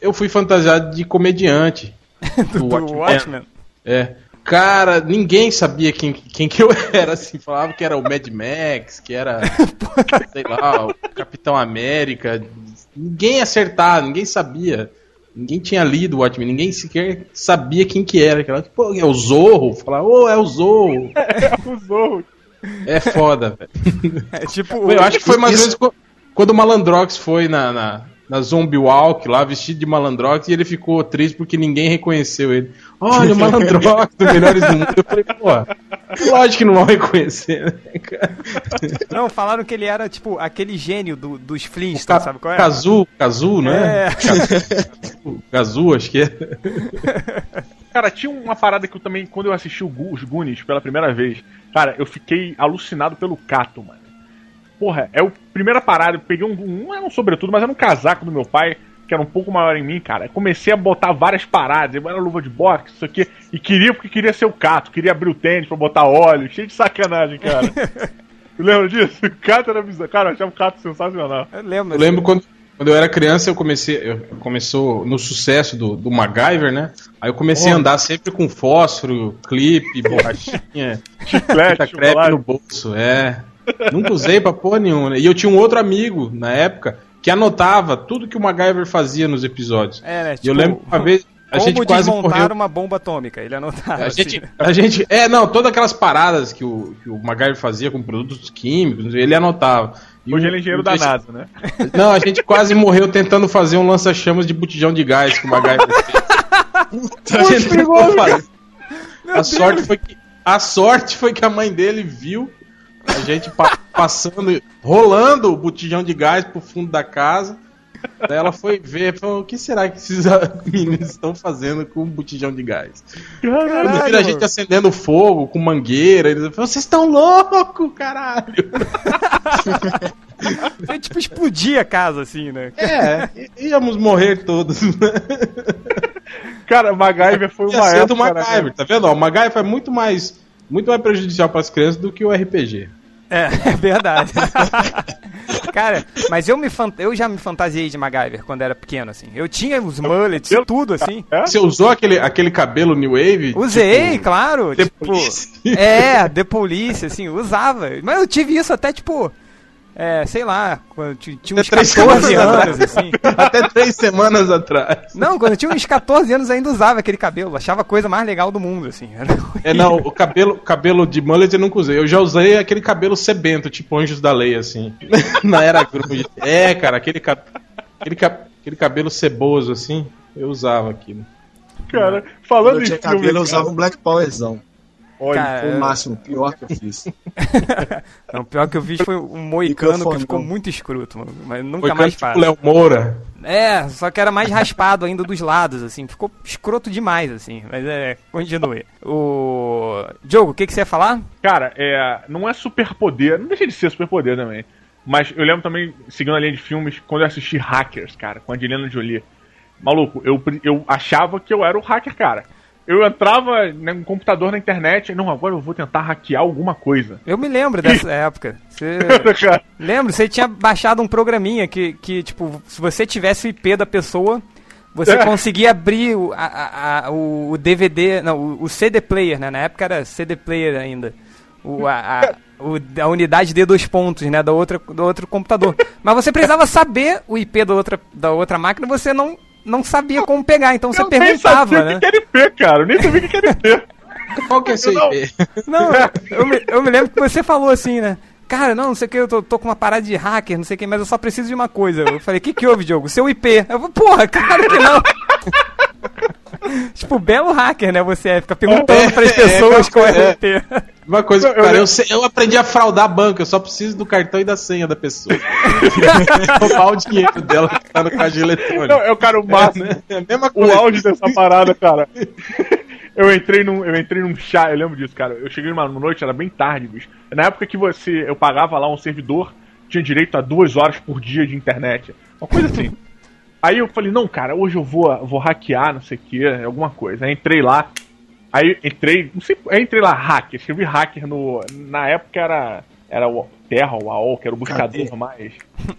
Eu fui fantasiado de comediante. Do, do Watchmen. Watchmen. É. Cara, ninguém sabia quem, quem que eu era, assim. Falava que era o Mad Max, que era, sei lá, o Capitão América. Ninguém acertava, ninguém sabia. Ninguém tinha lido o Watchmen, ninguém sequer sabia quem que era. Aquela, Pô, é o Zorro? Falava, ô, é o Zorro. O Zorro. É foda, velho. É tipo. Eu acho que foi mais ou menos quando o Malandrox foi na, na, na Zombie Walk lá, vestido de Malandrox, e ele ficou triste porque ninguém reconheceu ele. Olha, o Malandrox do Melhores do Mundo. Eu falei, pô, lógico que não vão reconhecer, né, cara? Não, falaram que ele era, tipo, aquele gênio do, dos Flintstones, sabe qual é? Kazu, Kazu, né? É. Kazu, Kazu, acho que é. Cara, tinha uma parada que eu também, quando eu assisti os Goonies pela primeira vez, cara, eu fiquei alucinado pelo Cato, mano. Porra, é a primeira parada, eu peguei um, não era um sobretudo, mas era um casaco do meu pai, que era um pouco maior em mim, cara. Eu comecei a botar várias paradas, eu era luva de boxe, isso aqui, e queria porque queria ser o Cato, queria abrir o tênis pra botar óleo, cheio de sacanagem, cara. Tu lembra disso? O Cato era bizarro. Cara, eu achava o Cato sensacional. Eu lembro. Eu lembro quando, quando eu era criança, eu comecei. Eu começou no sucesso do, do MacGyver, né? Aí eu comecei a andar sempre com fósforo, clipe, borrachinha, Chiclete, crepe no bolso, é. Nunca usei pra porra nenhuma. né? E eu tinha um outro amigo na época que anotava tudo que o MacGyver fazia nos episódios. É, né? e eu lembro que uma vez a como gente quase desmontar morreu. uma bomba atômica. Ele anotava. A assim. gente, a gente. É, não, todas aquelas paradas que o, que o MacGyver fazia com produtos químicos, ele anotava. E Hoje o- ele é engenheiro da NASA, né? Não, a gente quase morreu tentando fazer um lança-chamas de botijão de gás que o MacGyver fez. A gente tentou fazer. A sorte, foi que, a sorte foi que a mãe dele viu a gente pa- passando, rolando o botijão de gás pro fundo da casa. Daí ela foi ver e falou: o que será que esses meninos estão fazendo com o botijão de gás? Viram a gente acendendo fogo com mangueira, eles falaram: vocês estão loucos, caralho! Foi tipo explodir a casa, assim, né? É, íamos morrer todos. Cara, MacGyver foi uma época... do MacGyver, tá vendo? O MacGyver é muito mais, muito mais prejudicial para as crianças do que o RPG. É, é verdade. Cara, mas eu, me eu já me fantasiei de MacGyver quando era pequeno, assim. Eu tinha os mullets, Eu- tudo, assim. É? Você usou aquele, aquele cabelo New Wave? Usei, tipo, claro. The tipo, Police. é, The Police, assim, usava. Mas eu tive isso até, tipo, é, sei lá, quando tinha uns Até três 14 semanas anos, atrás. assim. Até três semanas atrás. Não, quando eu tinha uns 14 anos ainda usava aquele cabelo. Achava a coisa mais legal do mundo, assim. É, não, o cabelo, cabelo de mullet eu nunca usei. Eu já usei aquele cabelo sebento, tipo Anjos da Lei, assim. Na era grunge. É, cara, aquele, ca- aquele, ca- aquele cabelo ceboso, assim, eu usava aquilo. Cara, falando em filme, cabelo, eu cara, usava um Black Powerzão. Olha, Cara, Foi o máximo, o pior que eu fiz. Não, o pior que eu fiz foi um moicano que ficou muito escroto, mano. Mas nunca Foi mais tipo faço. Léo Moura. É, só que era mais raspado ainda dos lados, assim. Ficou escroto demais, assim. Mas é, continue. O. Diogo, o que, que você ia falar? Cara, é, não é superpoder, não deixa de ser superpoder também. Mas eu lembro também, seguindo a linha de filmes, quando eu assisti Hackers, cara, com a Angelina Jolie. Maluco, eu, eu achava que eu era o hacker, cara. Eu entrava no computador na internet, não, agora eu vou tentar hackear alguma coisa. Eu me lembro dessa época. Você. Lembro, você tinha baixado um programinha que, que, tipo, se você tivesse o IP da pessoa, você É. conseguia abrir o, a- a- o, DVD, não, o, o CD player, né? Na época era CD player ainda. O, a, a, o- a unidade de dois pontos, né? Da outra, do outro computador. Mas você precisava saber o IP da outra, da outra máquina, você não, não sabia como pegar, então você eu nem perguntava, sabia né? o que que era IP, cara. Eu nem sabia o que era IP. Qual que é seu Não. IP? Não, eu me, eu me lembro que você falou assim, né? Cara, não, não sei o que, eu tô, tô com uma parada de hacker, não sei o que, mas eu só preciso de uma coisa. Eu falei, o que que houve, Diogo? Seu IP. Eu falei, porra, claro que não. tipo, belo hacker, né? Você é, fica perguntando pras É, pessoas é, qual é o é. IP. Uma coisa, cara, eu, sei- eu aprendi a fraudar banco, eu só preciso do cartão e da senha da pessoa. Roubar o dinheiro dela que tá no caixa eletrônico. Não, eu, cara, o máximo. É a mesma o coisa. auge dessa parada, cara. Eu entrei num, eu entrei num chat, eu lembro disso, cara. Eu cheguei numa noite, era bem tarde, bicho. Na época que você, eu pagava lá um servidor, tinha direito a duas horas por dia de internet. Uma coisa assim. Aí eu falei, não, cara, hoje eu vou, vou hackear, não sei o que, alguma coisa. Aí entrei lá, aí entrei, não sei, aí entrei lá, hacker, escrevi hacker no. Na época era. Era o Terra, o AOL, que era o buscador Cadê? mais.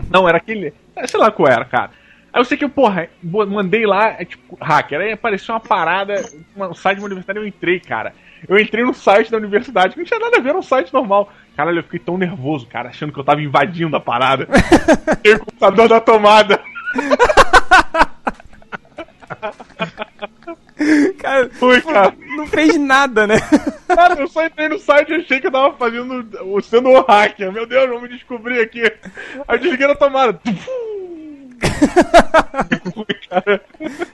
Não, era aquele. Sei lá qual era, cara. Aí eu sei que eu, porra, mandei lá, é tipo, hacker. Aí apareceu uma parada, um site de uma universidade, eu entrei, cara. Eu entrei no site da universidade, que não tinha nada a ver, era um site normal. Caralho, eu fiquei tão nervoso, cara, achando que eu tava invadindo a parada. Fiquei o computador da tomada. Cara, Fui, cara. não fez nada, né? Cara, eu só entrei no site e achei que eu tava fazendo, sendo o hacker. Meu Deus, me descobrir aqui. Aí desliguei na tomada.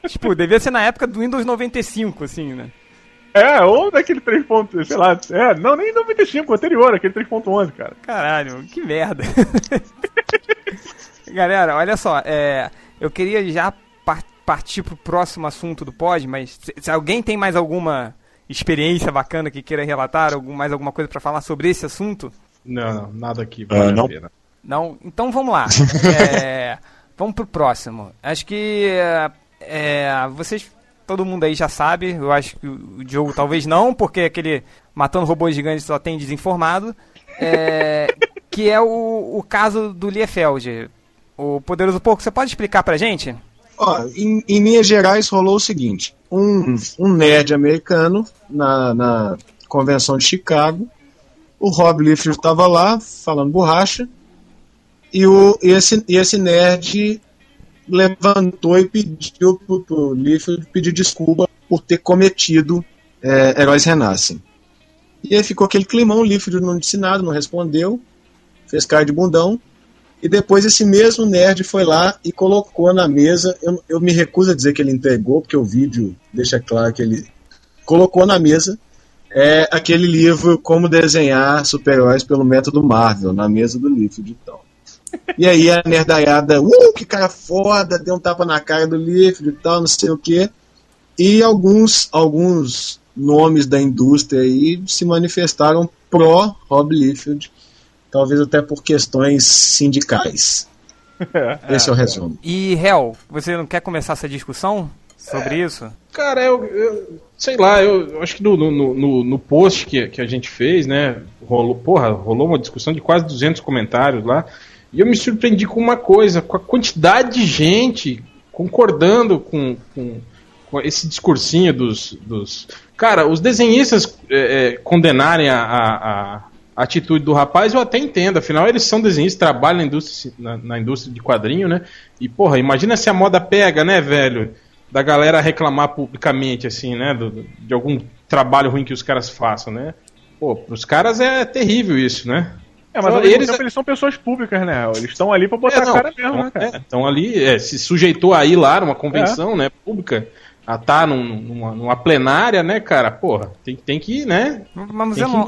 tipo, devia ser na época do Windows 95, assim, né? É, ou daquele 3. ponto, sei lá, é, não, nem 95, anterior, aquele 3.11, cara. Caralho, que merda. Galera, olha só, é, eu queria já par partir pro próximo assunto do pod, mas se, se, alguém tem mais alguma experiência bacana que queira relatar, algum, mais alguma coisa para falar sobre esse assunto? Não, não nada aqui vale uh, não. Pena. Não? Então vamos lá. é, vamos pro próximo. Acho que é, vocês todo mundo aí já sabe, eu acho que o Diogo talvez não, porque aquele Matando Robôs Gigantes só tem desinformado, é, que é o, o caso do Liefeld. O Poderoso Porco, você pode explicar pra gente? Ó, em, em linhas gerais rolou o seguinte, um, um nerd americano na, na convenção de Chicago, o Rob Liefeld estava lá falando borracha, e, o, e, esse, e esse nerd levantou e pediu para o Liefeld pedir desculpa por ter cometido é, Heróis Renascem. E aí ficou aquele climão, o Liefeld não disse nada, não respondeu, fez cara de bundão, e depois esse mesmo nerd foi lá e colocou na mesa, eu, eu me recuso a dizer que ele entregou, porque o vídeo deixa claro que ele colocou na mesa é, aquele livro Como Desenhar Super-Heróis pelo Método Marvel, na mesa do Liefeld então. E aí a nerdaiada, uh, que cara foda, deu um tapa na cara do Liefeld e tal, não sei o que. E alguns, alguns nomes da indústria aí se manifestaram pró Rob Liefeld, talvez até por questões sindicais. Esse é o resumo. E, Hel, você não quer começar essa discussão sobre é, isso? Cara, eu, eu, sei lá, eu, eu acho que no, no, no, no, post que, que a gente fez, né, rolou, porra, rolou uma discussão de quase 200 comentários lá. E eu me surpreendi com uma coisa, com a quantidade de gente concordando com, com, com esse discursinho dos, dos. Cara, os desenhistas é, é, condenarem a, a, a, atitude do rapaz, eu até entendo. Afinal, eles são desenhistas, trabalham na indústria, na, na indústria de quadrinho, né? E, porra, imagina se a moda pega, né, velho? Da galera reclamar publicamente, assim, né? Do, de algum trabalho ruim que os caras façam, né? Pô, pros caras é terrível isso, né? É, mas então, eles, eles são pessoas públicas, né? Eles estão ali pra botar é, não, a cara mesmo, né, cara? Estão é, ali, é, se sujeitou a ir lá numa convenção, é. né, pública, a tá num, numa, numa, plenária, né, cara? Porra, tem, tem que, né? Mas, você, não,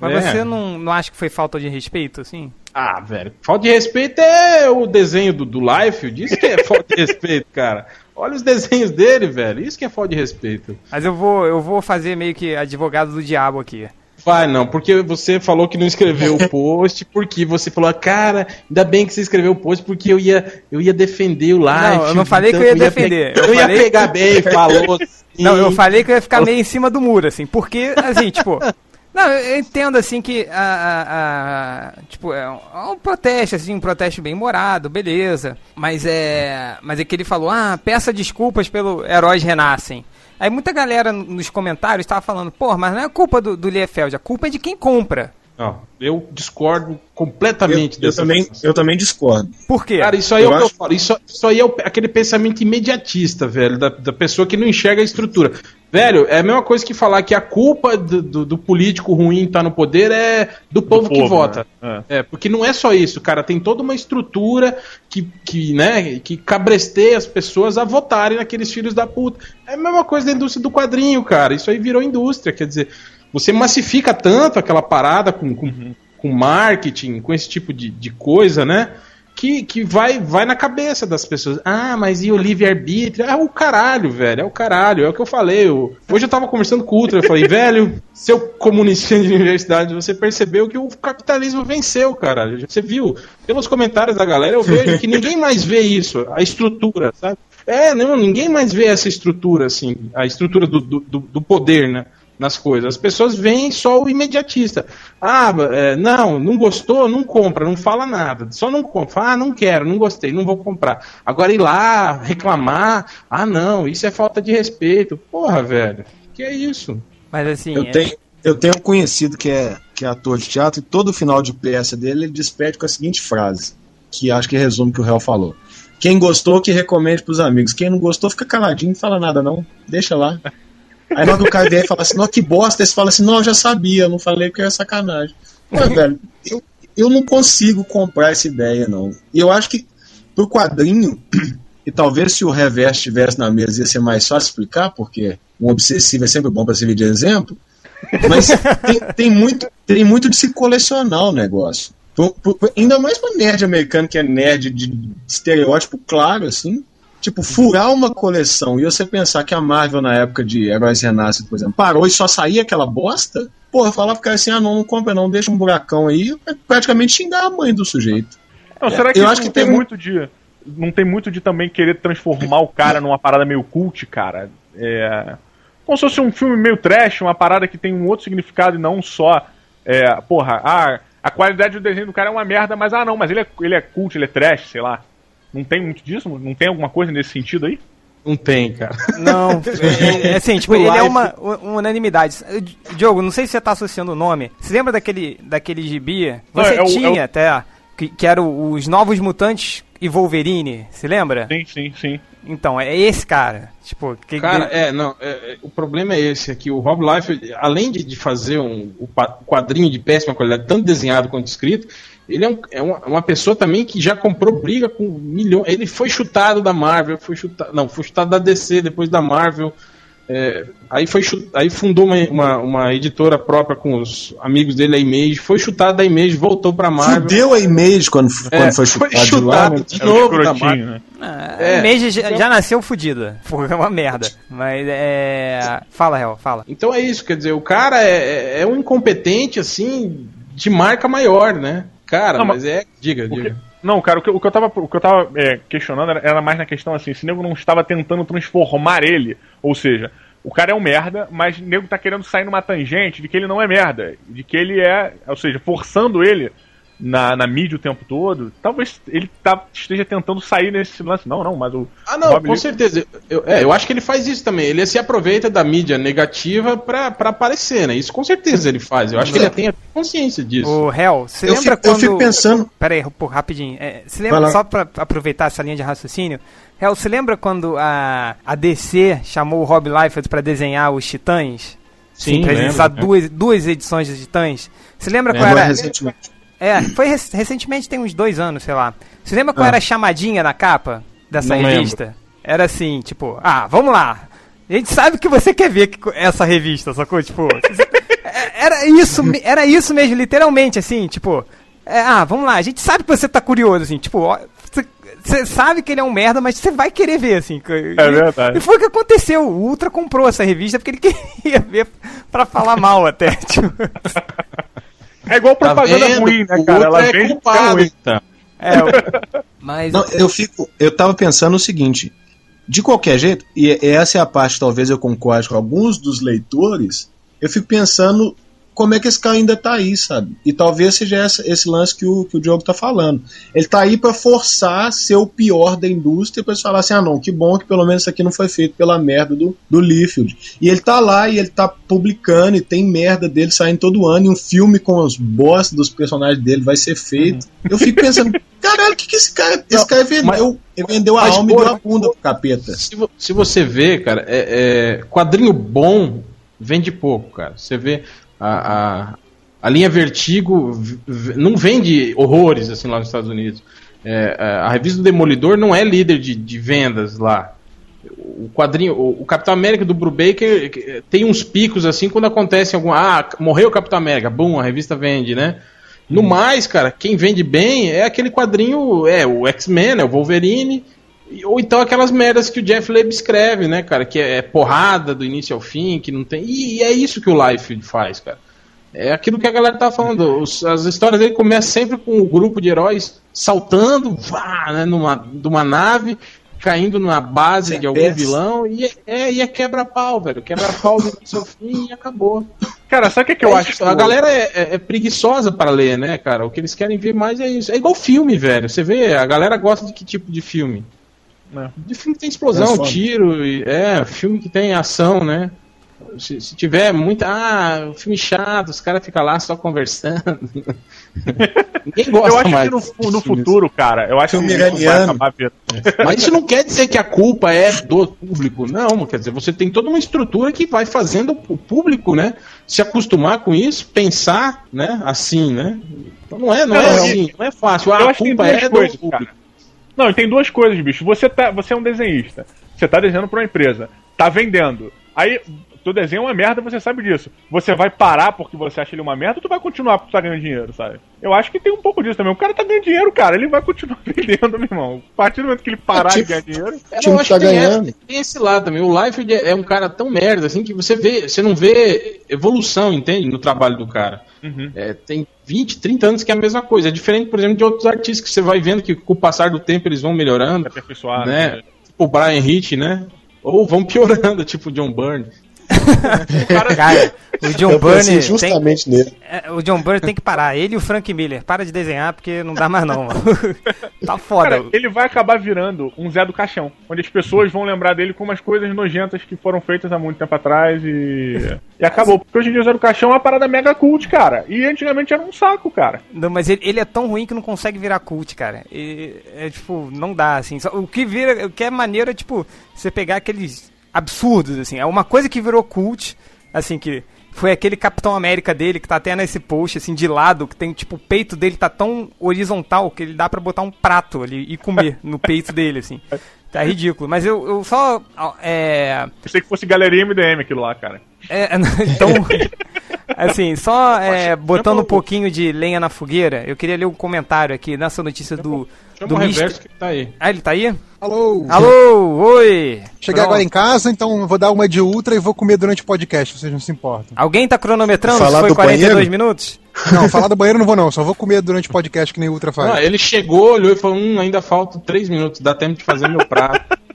mas você não, não acha que foi falta de respeito, assim? Ah, velho, falta de respeito é o desenho do, do Life, isso que é falta de respeito, cara. Olha os desenhos dele, velho, isso que é falta de respeito. Mas eu vou, eu vou fazer meio que advogado do diabo aqui. Vai, não, porque você falou que não escreveu o post, porque você falou, cara, ainda bem que você escreveu o post, porque eu ia, eu ia defender o live. Não, eu não falei então, que eu ia defender. Eu, eu ia pegar bem, falou. Assim. Não, eu falei que eu ia ficar meio em cima do muro, assim, porque, assim, tipo. Não, eu entendo assim que a, a, a, tipo é um, é um, protesto assim, um protesto bem morado, beleza. Mas é, mas é que ele falou: "Ah, peça desculpas pelo heróis renascem". Aí muita galera nos comentários estava falando, pô, mas não é culpa do, do Liefeld, a culpa é de quem compra. Não, eu discordo completamente eu, eu também Eu também discordo. Por quê? Cara, isso aí eu é o que acho... eu falo. Isso, isso aí é o, aquele pensamento imediatista, velho, da, da pessoa que não enxerga a estrutura. Velho, é a mesma coisa que falar que a culpa do, do, do político ruim estar tá no poder é do povo, do que vota. Né? É. é. porque não é só isso, cara. Tem toda uma estrutura que, que, né, que cabresteia as pessoas a votarem naqueles filhos da puta. É a mesma coisa da indústria do quadrinho, cara. Isso aí virou indústria, quer dizer você massifica tanto aquela parada com, com, uhum. com marketing, com esse tipo de, de coisa, né? Que, que vai, vai na cabeça das pessoas. Ah, mas e o livre-arbítrio? É o caralho, velho. É o caralho. É o que eu falei. Eu, hoje eu tava conversando com o Ultra. Eu falei, velho, seu comunista de universidade, você percebeu que o capitalismo venceu, caralho. Você viu? Pelos comentários da galera, eu vejo que ninguém mais vê isso. A estrutura, sabe? É, não, ninguém mais vê essa estrutura, assim. A estrutura do, do, do poder, né? Nas coisas. As pessoas veem só o imediatista. Ah, é, não, não gostou, não compra, não fala nada. Só não compra. Ah, não quero, não gostei, não vou comprar. Agora ir lá reclamar, ah, não, isso é falta de respeito. Porra, velho, que é isso? Mas assim. Eu, é... tenho, eu tenho um conhecido que é, que é ator de teatro e todo final de peça dele ele despede com a seguinte frase, que acho que resume o que o réu falou. Quem gostou, que recomende pros amigos. Quem não gostou, fica caladinho, não fala nada não. Deixa lá. Aí que o cara vier e fala assim, não, que bosta, você fala assim, não, eu já sabia, não falei porque é sacanagem. Mas, velho, eu, eu não consigo comprar essa ideia, não. E eu acho que pro quadrinho, e talvez se o reverso estivesse na mesa ia ser mais fácil explicar, porque um obsessivo é sempre bom para servir de exemplo. Mas tem, tem, muito, tem muito de se colecionar o negócio. Por, por, ainda mais pra nerd americano que é nerd de estereótipo claro, assim. Tipo, furar uma coleção e você pensar que a Marvel, na época de Heróis Renascem, por exemplo, parou e só saía aquela bosta, porra, falava pro cara assim: ah, não, não compra não, deixa um buracão aí, é praticamente xingar a mãe do sujeito. Não, será que eu acho que tem, tem muito de. Não tem muito de também querer transformar o cara numa parada meio cult, cara. É. Como se fosse um filme meio trash, uma parada que tem um outro significado e não só. É, porra, ah, a qualidade do desenho do cara é uma merda, mas ah não, mas ele é, ele é cult, ele é trash, sei lá. Não tem muito disso? Não tem alguma coisa nesse sentido aí? Não tem, cara. Não, é, é assim, tipo, ele é uma, uma unanimidade. Diogo, não sei se você tá associando o nome. Você lembra daquele, daquele gibi? Você não, é, tinha é o... até, que, que era os Novos Mutantes e Wolverine, se lembra? Sim, sim, sim. Então, é esse cara. Tipo, que, cara, é, não, é, é, o problema é esse aqui. O Rob Life, além de, de fazer um, um quadrinho de péssima qualidade, tanto desenhado quanto escrito, ele é, um, é uma, uma, pessoa também que já comprou briga com milhões. Ele foi chutado da Marvel, foi chutado. Não, foi chutado da DC, depois da Marvel. É, aí, foi chut, aí fundou uma, uma, uma, editora própria com os amigos dele, a Image. Foi chutado da Image, voltou pra Marvel. Fudeu a Image quando, é, quando foi chutado, foi chutado de, lá, de novo da Marvel. Né? Ah, a Image já, já, nasceu fudida. Foi uma merda. Mas é. Fala, Real, fala. Então é isso, quer dizer, o cara é, é, é um incompetente assim de marca maior, né? Cara, não, mas, é. Diga, diga. Que, não, cara, o que, o que eu tava, o que eu tava é, questionando era, era, mais na questão assim: se o nego não estava tentando transformar ele, ou seja, o cara é um merda, mas o nego tá querendo sair numa tangente de que ele não é merda, de que ele é, ou seja, forçando ele na, na mídia o tempo todo, talvez ele tá, esteja tentando sair nesse lance. Não, não, mas o. Ah, não, com certeza. Eu, é, eu acho que ele faz isso também. Ele se aproveita da mídia negativa pra, pra aparecer, né? Isso com certeza ele faz. Eu acho que ele tem consciência disso. O Hell, você lembra fico, quando. Eu fico pensando. Pera aí, pô, rapidinho. É, você lembra, só pra aproveitar essa linha de raciocínio, Hell, você lembra quando a, a DC chamou o Rob Liefeld pra desenhar os Titãs? Sim, Sim pra lembro, duas, duas edições de Titãs. Você lembra qual era? Recentemente. É, foi rec recentemente, tem uns dois anos, sei lá. Você lembra qual ah. era a chamadinha na capa dessa Não revista? Lembro. Era assim, tipo, ah, vamos lá. A gente sabe que você quer ver essa revista, sacou? Tipo, era isso, era isso mesmo, literalmente, assim, tipo, é, ah, vamos lá, a gente sabe que você tá curioso, assim, tipo, você sabe que ele é um merda, mas você vai querer ver, assim. É verdade. E foi o que aconteceu. O Ultra comprou essa revista porque ele queria ver pra falar mal até, tipo. É igual tá propaganda tá ruim, né, cara? Ela é culpado, então. É, eu... mas Não, eu fico, eu tava pensando o seguinte, de qualquer jeito, e essa é a parte talvez eu concorde com alguns dos leitores, eu fico pensando como é que esse cara ainda tá aí, sabe? E talvez seja essa, esse lance que o, que o Diogo tá falando. Ele tá aí para forçar ser o pior da indústria para falar assim: ah, não, que bom que pelo menos isso aqui não foi feito pela merda do, do Liefeld. E ele tá lá e ele tá publicando e tem merda dele saindo todo ano e um filme com os boss dos personagens dele vai ser feito. Uhum. Eu fico pensando, caralho, o que, que esse cara. Esse não, cara vendeu. Mas, ele vendeu a alma e deu a bunda pro capeta. Se, se você vê, cara, é, é, quadrinho bom vende pouco, cara. Você vê a, a, a linha Vertigo não vende horrores assim lá nos Estados Unidos. É, a revista do Demolidor não é líder de, de vendas lá. O quadrinho, o, o, Capitão América do Brubaker tem uns picos assim quando acontece algum. Ah, morreu o Capitão América, bum, a revista vende, né? No hum. mais, cara, quem vende bem é aquele quadrinho, é o X-Men, é o Wolverine, ou então aquelas merdas que o Jeff Leb escreve, né, cara? Que é, porrada do início ao fim, que não tem. E, é isso que o Life faz, cara. É aquilo que a galera tá falando. Os, as histórias dele começam sempre com o um grupo de heróis saltando, vá, né, numa, numa nave, caindo numa base de algum vilão, e é, e é quebra-pau, velho. Quebra-pau do início ao fim e acabou. Cara, sabe o que, é que eu é acho? A galera é, é, é preguiçosa para ler, né, cara? O que eles querem ver mais é isso. É igual filme, velho. Você vê, a galera gosta de que tipo de filme? É. De filme que tem explosão, tiro, e, é, filme que tem ação, né? Se, se tiver muita. Ah, filme chato, os caras ficam lá só conversando. Ninguém gosta eu acho mais. que no, no futuro, cara, eu acho filme que vai acabar Mas isso não quer dizer que a culpa é do público, não. Quer dizer, você tem toda uma estrutura que vai fazendo o público, né? Se acostumar com isso, pensar, né? Assim, né? Então não é, não, não é assim, não é fácil. Ah, a culpa é do coisas, público. Cara Não, e tem duas coisas, bicho. Você, tá, você é um desenhista. Você tá desenhando pra uma empresa. Tá vendendo. Aí, teu desenho é uma merda, você sabe disso. Você vai parar porque você acha ele uma merda ou tu vai continuar porque tu tá ganhando dinheiro, sabe? Eu acho que tem um pouco disso também. O cara tá ganhando dinheiro, cara. Ele vai continuar vendendo, meu irmão. A partir do momento que ele parar tipo- de ganhar dinheiro. É, time eu que acho tá que tem, ganhando. essa- tem esse lado também. O Life é um cara tão merda assim que você vê, você não vê evolução, entende? No trabalho do cara. Uhum. É, tem 20, 30 anos que é a mesma coisa. É diferente, por exemplo, de outros artistas que você vai vendo que com o passar do tempo eles vão melhorando, Aperfeiçoado. né? Tipo o Brian Hitch, né? Ou vão piorando, tipo o John Byrne. Cara, o John pensei Byrne tem, justamente nele. é, o John Byrne tem que parar. Ele e o Frank Miller. Para de desenhar porque não dá mais não, mano. tá foda. Cara, ele vai acabar virando um Zé do Caixão, onde as pessoas vão lembrar dele com umas coisas nojentas que foram feitas há muito tempo atrás e. E acabou. Porque hoje em dia o Zé do Caixão é uma parada mega cult, cara. E antigamente era um saco, cara. Não, mas ele, ele é tão ruim que não consegue virar cult, cara. E, é tipo, não dá, assim. Só- o que vira, o que é maneiro é, tipo, você pegar aqueles absurdos, assim. É uma coisa que virou cult, assim, que foi aquele Capitão América dele, que tá até nesse post, assim, de lado, que tem, tipo, o peito dele tá tão horizontal que ele dá pra botar um prato ali e comer no peito dele, assim. Tá ridículo. Mas eu, eu só. É. Pensei que fosse galeria MDM aquilo lá, cara. É, então, assim, só é, botando um pouquinho de lenha na fogueira, eu queria ler um comentário aqui nessa notícia do, Chama do o Mister. reverso que tá aí. Ah, ele tá aí? Alô? Alô, oi! Cheguei Pronto. agora em casa, então vou dar uma de ultra e vou comer durante o podcast, vocês não se importam. Alguém tá cronometrando? Falar Se foi do 42 banheiro? minutos? Não, falar do banheiro eu não vou não, só vou comer durante o podcast que nem ultra faz. Ah, ele chegou, olhou e falou: Hum, ainda faltam 3 minutos, dá tempo de fazer meu prato.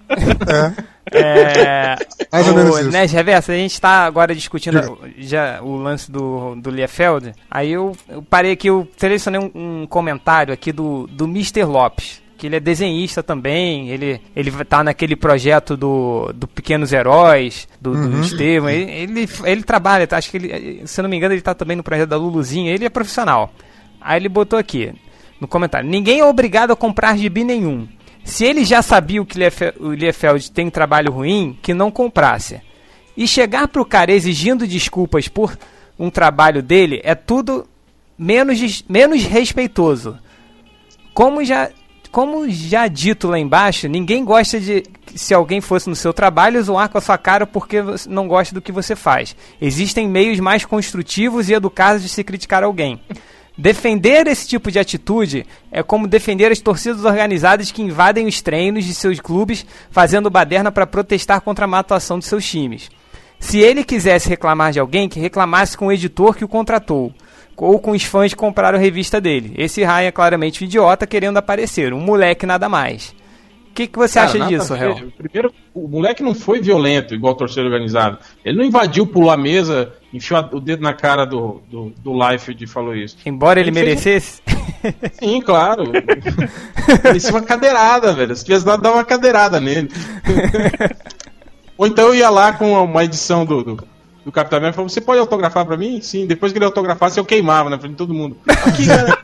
É. É. Mais ou o menos isso. Nerd Reverso, a gente tá agora discutindo já o lance do, do Liefeld. Aí eu, eu parei aqui, eu selecionei um, um comentário aqui do, do Mr. Lopes. Que ele é desenhista também, ele, ele tá naquele projeto do, do Pequenos Heróis, do, do Uhum. Estevam. Ele, ele, ele trabalha, acho que ele, se eu não me engano, ele tá também no projeto da Luluzinha, ele é profissional. Aí ele botou aqui, no comentário: Ninguém é obrigado a comprar gibi nenhum. Se ele já sabia o que o Liefeld tem trabalho ruim, que não comprasse. E chegar pro cara exigindo desculpas por um trabalho dele é tudo menos, menos respeitoso. Como já, como já dito lá embaixo, ninguém gosta de se alguém fosse no seu trabalho zoar com a sua cara porque não gosta do que você faz. Existem meios mais construtivos e educados de se criticar alguém. Defender esse tipo de atitude é como defender as torcidas organizadas que invadem os treinos de seus clubes fazendo baderna para protestar contra a má atuação de seus times. Se ele quisesse reclamar de alguém, que reclamasse com o editor que o contratou, ou com os fãs que compraram a revista dele. Esse Ryan é claramente um idiota querendo aparecer, um moleque nada mais. O que, que você Cara, acha disso, a. Réu? Primeiro, o moleque não foi violento, igual torcedor organizado. Ele não invadiu, pulou a mesa, enfiou o dedo na cara do, do, do Life e falou isso. Embora ele Ele fez merecesse. Sim, claro. Disse uma cadeirada, velho. Se tivesse dado, dar uma cadeirada nele. Ou então eu ia lá com uma edição do, do, do Capitão América e falava, você pode autografar pra mim? Sim, depois que ele autografasse, eu queimava na frente de todo mundo. Aqui, cara.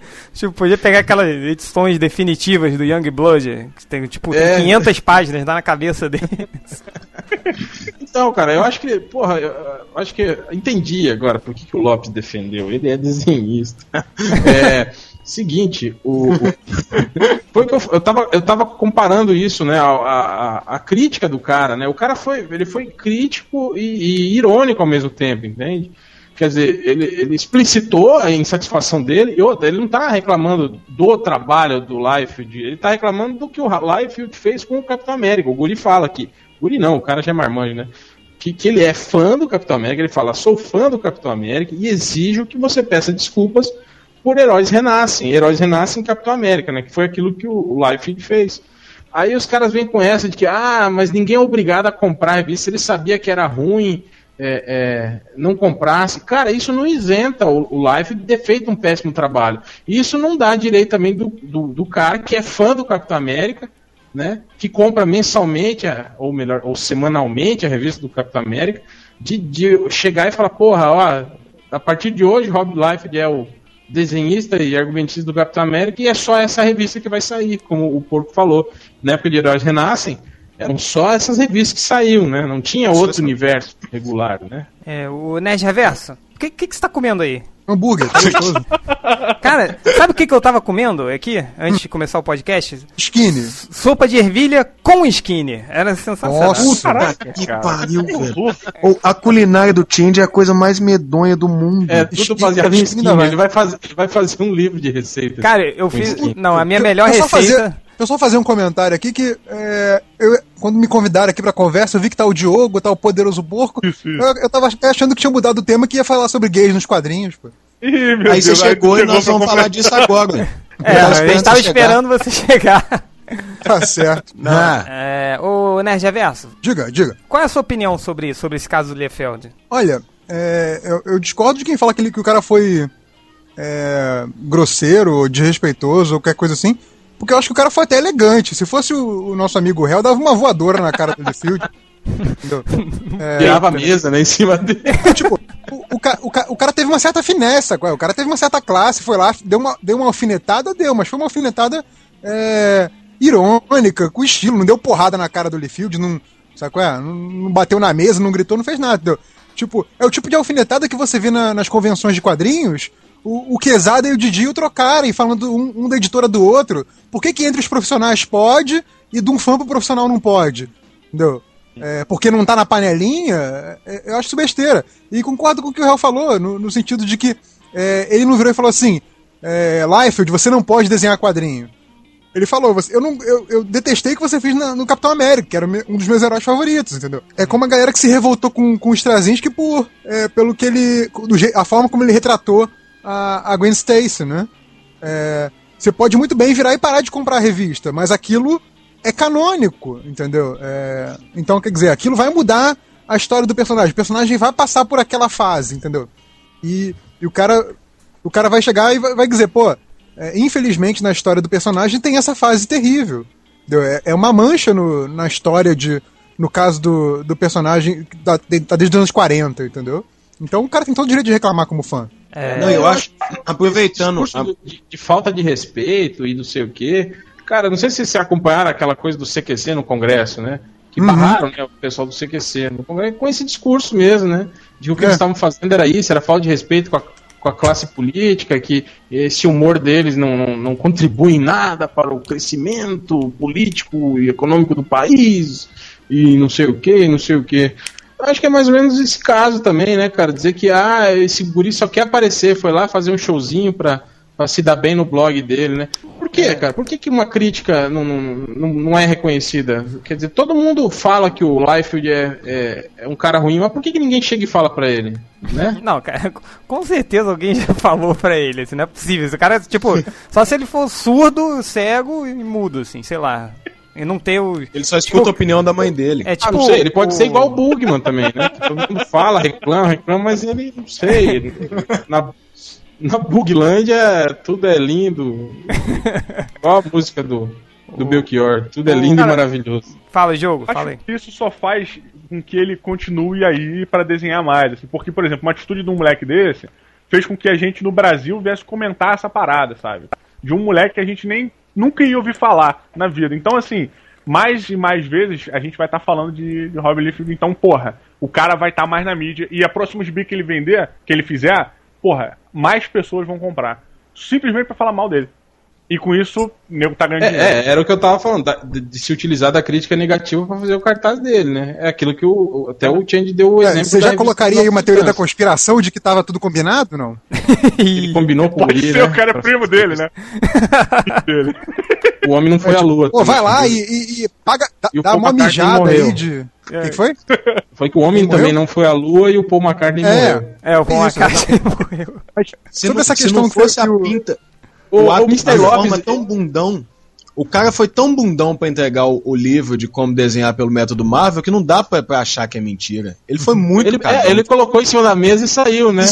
tipo, podia pegar aquelas edições definitivas do Young Blood, que tem tipo tem É. 500 páginas, dá na cabeça dele. Então, cara, eu acho que, porra, eu, eu acho que eu entendi agora por que, que o Lopes defendeu. Ele é desenhista. É, seguinte, o, o- foi que eu, eu, tava, eu tava comparando isso, né, a, a, a crítica do cara, né? O cara foi, ele foi crítico e, e irônico ao mesmo tempo, entende? Quer dizer, ele, ele explicitou a insatisfação dele e outra, ele não tá reclamando do trabalho do Liefeld, ele tá reclamando do que o Liefeld fez com o Capitão América. O Guri fala aqui. Guri não, o cara já é marmanjo, né? Que, que ele é fã do Capitão América, ele fala, sou fã do Capitão América e exijo que você peça desculpas por Heróis Renascem. Heróis Renascem Capitão América, né? Que foi aquilo que o, Liefeld fez. Aí os caras vêm com essa de que, ah, mas ninguém é obrigado a comprar a revista, ele sabia que era ruim, é, é, não comprasse. Cara, isso não isenta o, o Life de ter feito um péssimo trabalho. Isso não dá direito também do, do, do cara que é fã do Capitão América, né? Que compra mensalmente, a- ou melhor, ou semanalmente a revista do Capitão América, de, de chegar e falar, porra, ó, a partir de hoje Rob Life é o desenhista e argumentista do Capitão América e é só essa revista que vai sair, como o Porco falou. Na época de Heróis Renascem, eram só essas revistas que saíam, né? Não tinha outro universo regular, né? É, o Nerd Reverso, o que, que, que você tá comendo aí? Hambúrguer, tá gostoso. Cara, sabe o que, que eu tava comendo aqui, antes de começar o podcast? Skinny. Sopa de ervilha com skinny. Era sensacional. Nossa, Caraca, Que cara. pariu, velho. Ou a culinária do Tinder é a coisa mais medonha do mundo. É, tudo Skin- baseado em skin skin. vai. Ele vai fazer, ele vai fazer um livro de receitas. Cara, eu fiz. skin. Não, a minha melhor eu só receita. Fazer, eu só fazer um comentário aqui que é, eu, quando me convidaram aqui pra conversa, eu vi que tá o Diogo, tá o Poderoso Porco. Isso, isso. Eu, eu tava achando que tinha mudado o tema que ia falar sobre gays nos quadrinhos, pô. Ih, meu Aí você Deus, chegou e nós vamos falar disso agora. É, Eu gente tava você esperando você chegar. Tá certo. Ah, É, ô, Nerd Reverso, Diga, diga. qual é a sua opinião sobre, sobre esse caso do Liefeld? Olha, é, eu, eu discordo de quem fala que, ele- que o cara foi é, grosseiro, desrespeitoso, ou qualquer coisa assim. Porque eu acho que o cara foi até elegante. Se fosse o, o nosso amigo réu, dava uma voadora na cara do Liefeld. Entendeu? É, Virava a mesa, né, em cima dele. tipo, o, o, ca- o, ca- o cara teve uma certa finessa, o cara teve uma certa classe, foi lá, deu uma, deu uma alfinetada, deu, mas foi uma alfinetada é, irônica, com estilo, não deu porrada na cara do Liefeld, não, sabe qual é? Não, não bateu na mesa, não gritou, não fez nada, entendeu? Tipo, é o tipo de alfinetada que você vê na- nas convenções de quadrinhos, o, Quesada e o Didinho trocarem, falando um, um da editora do outro. Por que que entre os profissionais pode e de um fã pro profissional não pode? Entendeu? É, porque não tá na panelinha, é, eu acho isso besteira. E concordo com o que o Real falou, no, no sentido de que é, ele não virou e falou assim: é, Liefeld, você não pode desenhar quadrinho. Ele falou, eu, não, eu, eu detestei que você fez na- no Capitão América, que era um dos meus heróis favoritos, entendeu? É como a galera que se revoltou com, com o Straczynski por, é, pelo que ele. Do, a forma como ele retratou a, a Gwen Stacy, né? É, você pode muito bem virar e parar de comprar a revista, mas aquilo é canônico, entendeu? É, então, quer dizer, aquilo vai mudar a história do personagem. O personagem vai passar por aquela fase, entendeu? E, e o cara o cara vai chegar e vai, vai dizer, pô, é, infelizmente na história do personagem tem essa fase terrível. entendeu? É, é uma mancha no, na história de. No caso do, do personagem tá desde os anos 40, entendeu? Então o cara tem todo o direito de reclamar como fã. É, não, eu acho. Aproveitando. Do- de, de falta de respeito e não sei o quê. Cara, não sei se vocês acompanharam aquela coisa do CQC no Congresso, né? Que Uhum. barraram né, o pessoal do CQC no Congresso com esse discurso mesmo, né? De que o que É. eles estavam fazendo era isso, era falta de respeito com a, com a classe política, que esse humor deles não, não, não contribui em nada para o crescimento político e econômico do país, e não sei o que, não sei o que. Acho que é mais ou menos esse caso também, né, cara? Dizer que ah, esse guri só quer aparecer, foi lá fazer um showzinho pra, pra se dar bem no blog dele, né? Por quê, cara? Por que, que uma crítica não, não, não, não é reconhecida? Quer dizer, todo mundo fala que o Liefeld é, é, é um cara ruim, mas por que, que ninguém chega e fala pra ele? Né? Não, cara, com certeza alguém já falou pra ele, assim, não é possível. Esse cara, tipo, só se ele for surdo, cego e mudo, assim, sei lá. E não ter o. Ele só escuta Tipo, a opinião da mãe dele. É Ah, tipo. não sei, ele pode o- ser igual o Bugman também, né? Todo mundo fala, reclama, reclama, mas ele, não sei. ele- na, na Buglândia tudo é lindo. Igual a música do, do Belchior, tudo é lindo Cara, e maravilhoso. Fala, jogo, fala aí. que isso só faz com que ele continue aí pra desenhar mais. assim, porque, por exemplo, uma atitude de um moleque desse fez com que a gente no Brasil viesse comentar essa parada, sabe? De um moleque que a gente nem nunca ia ouvir falar na vida. Então, assim, mais e mais vezes a gente vai estar falando de, de Rob Liefeld. Então, porra, o cara vai estar mais na mídia e a próxima gibi que ele vender, que ele fizer, porra, mais pessoas vão comprar. Simplesmente pra falar mal dele. E com isso, o nego tá ganhando dinheiro. É, é, era o que eu tava falando, da- de, de se utilizar da crítica negativa pra fazer o cartaz dele, né? É aquilo que o, o- até o Change deu o É, exemplo. você já colocaria aí uma teoria da conspiração de que tava tudo combinado, não? Ele combinou com o Pode guri, ser, né? o cara é primo dele, né? dele. O homem não foi à lua. Pô, vai lá e, e- e paga, dá, E o dá uma mijada morreu. aí de. O que, que foi? Foi que o homem Ele também morreu? não foi à lua e o Paul McCartney É. morreu. É, o Paul McCartney morreu. Se Sobre não, essa se questão não que foi fosse a que o- pinta. O- O, o ato Mr. Lopes- forma tão bundão. O cara foi tão bundão pra entregar o, o livro de como desenhar pelo método Marvel que não dá pra, pra achar que é mentira. Ele foi muito Ele, é, ele colocou em cima da mesa e saiu, né?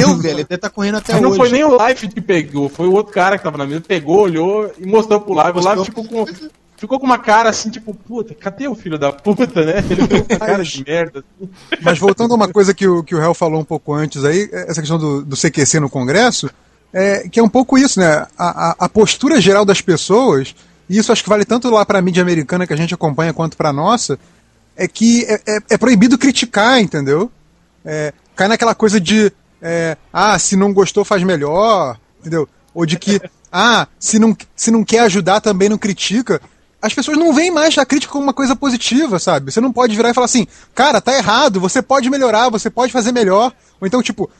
Eu, velho, ele até tá correndo até Mas não hoje. foi nem o Life que pegou, foi o outro cara que tava na mesa, pegou, olhou e mostrou pro Live. O Live ficou com, ficou com uma cara assim, tipo, puta, cadê o filho da puta, né? Ele ficou com uma cara de merda. assim. Mas voltando a uma coisa que o, que o Hel falou um pouco antes aí, essa questão do, do CQC no Congresso, é, que é um pouco isso, né? A, a, a postura geral das pessoas, e isso acho que vale tanto lá para a mídia americana que a gente acompanha quanto para nossa, é que é, é- é proibido criticar, entendeu? É, cai naquela coisa de é, ah, se não gostou faz melhor, entendeu? Ou de que, ah, se não, se não quer ajudar também não critica. As pessoas não veem mais a crítica como uma coisa positiva, sabe? Você não pode virar e falar assim, cara, tá errado, você pode melhorar, você pode fazer melhor. Ou então, tipo,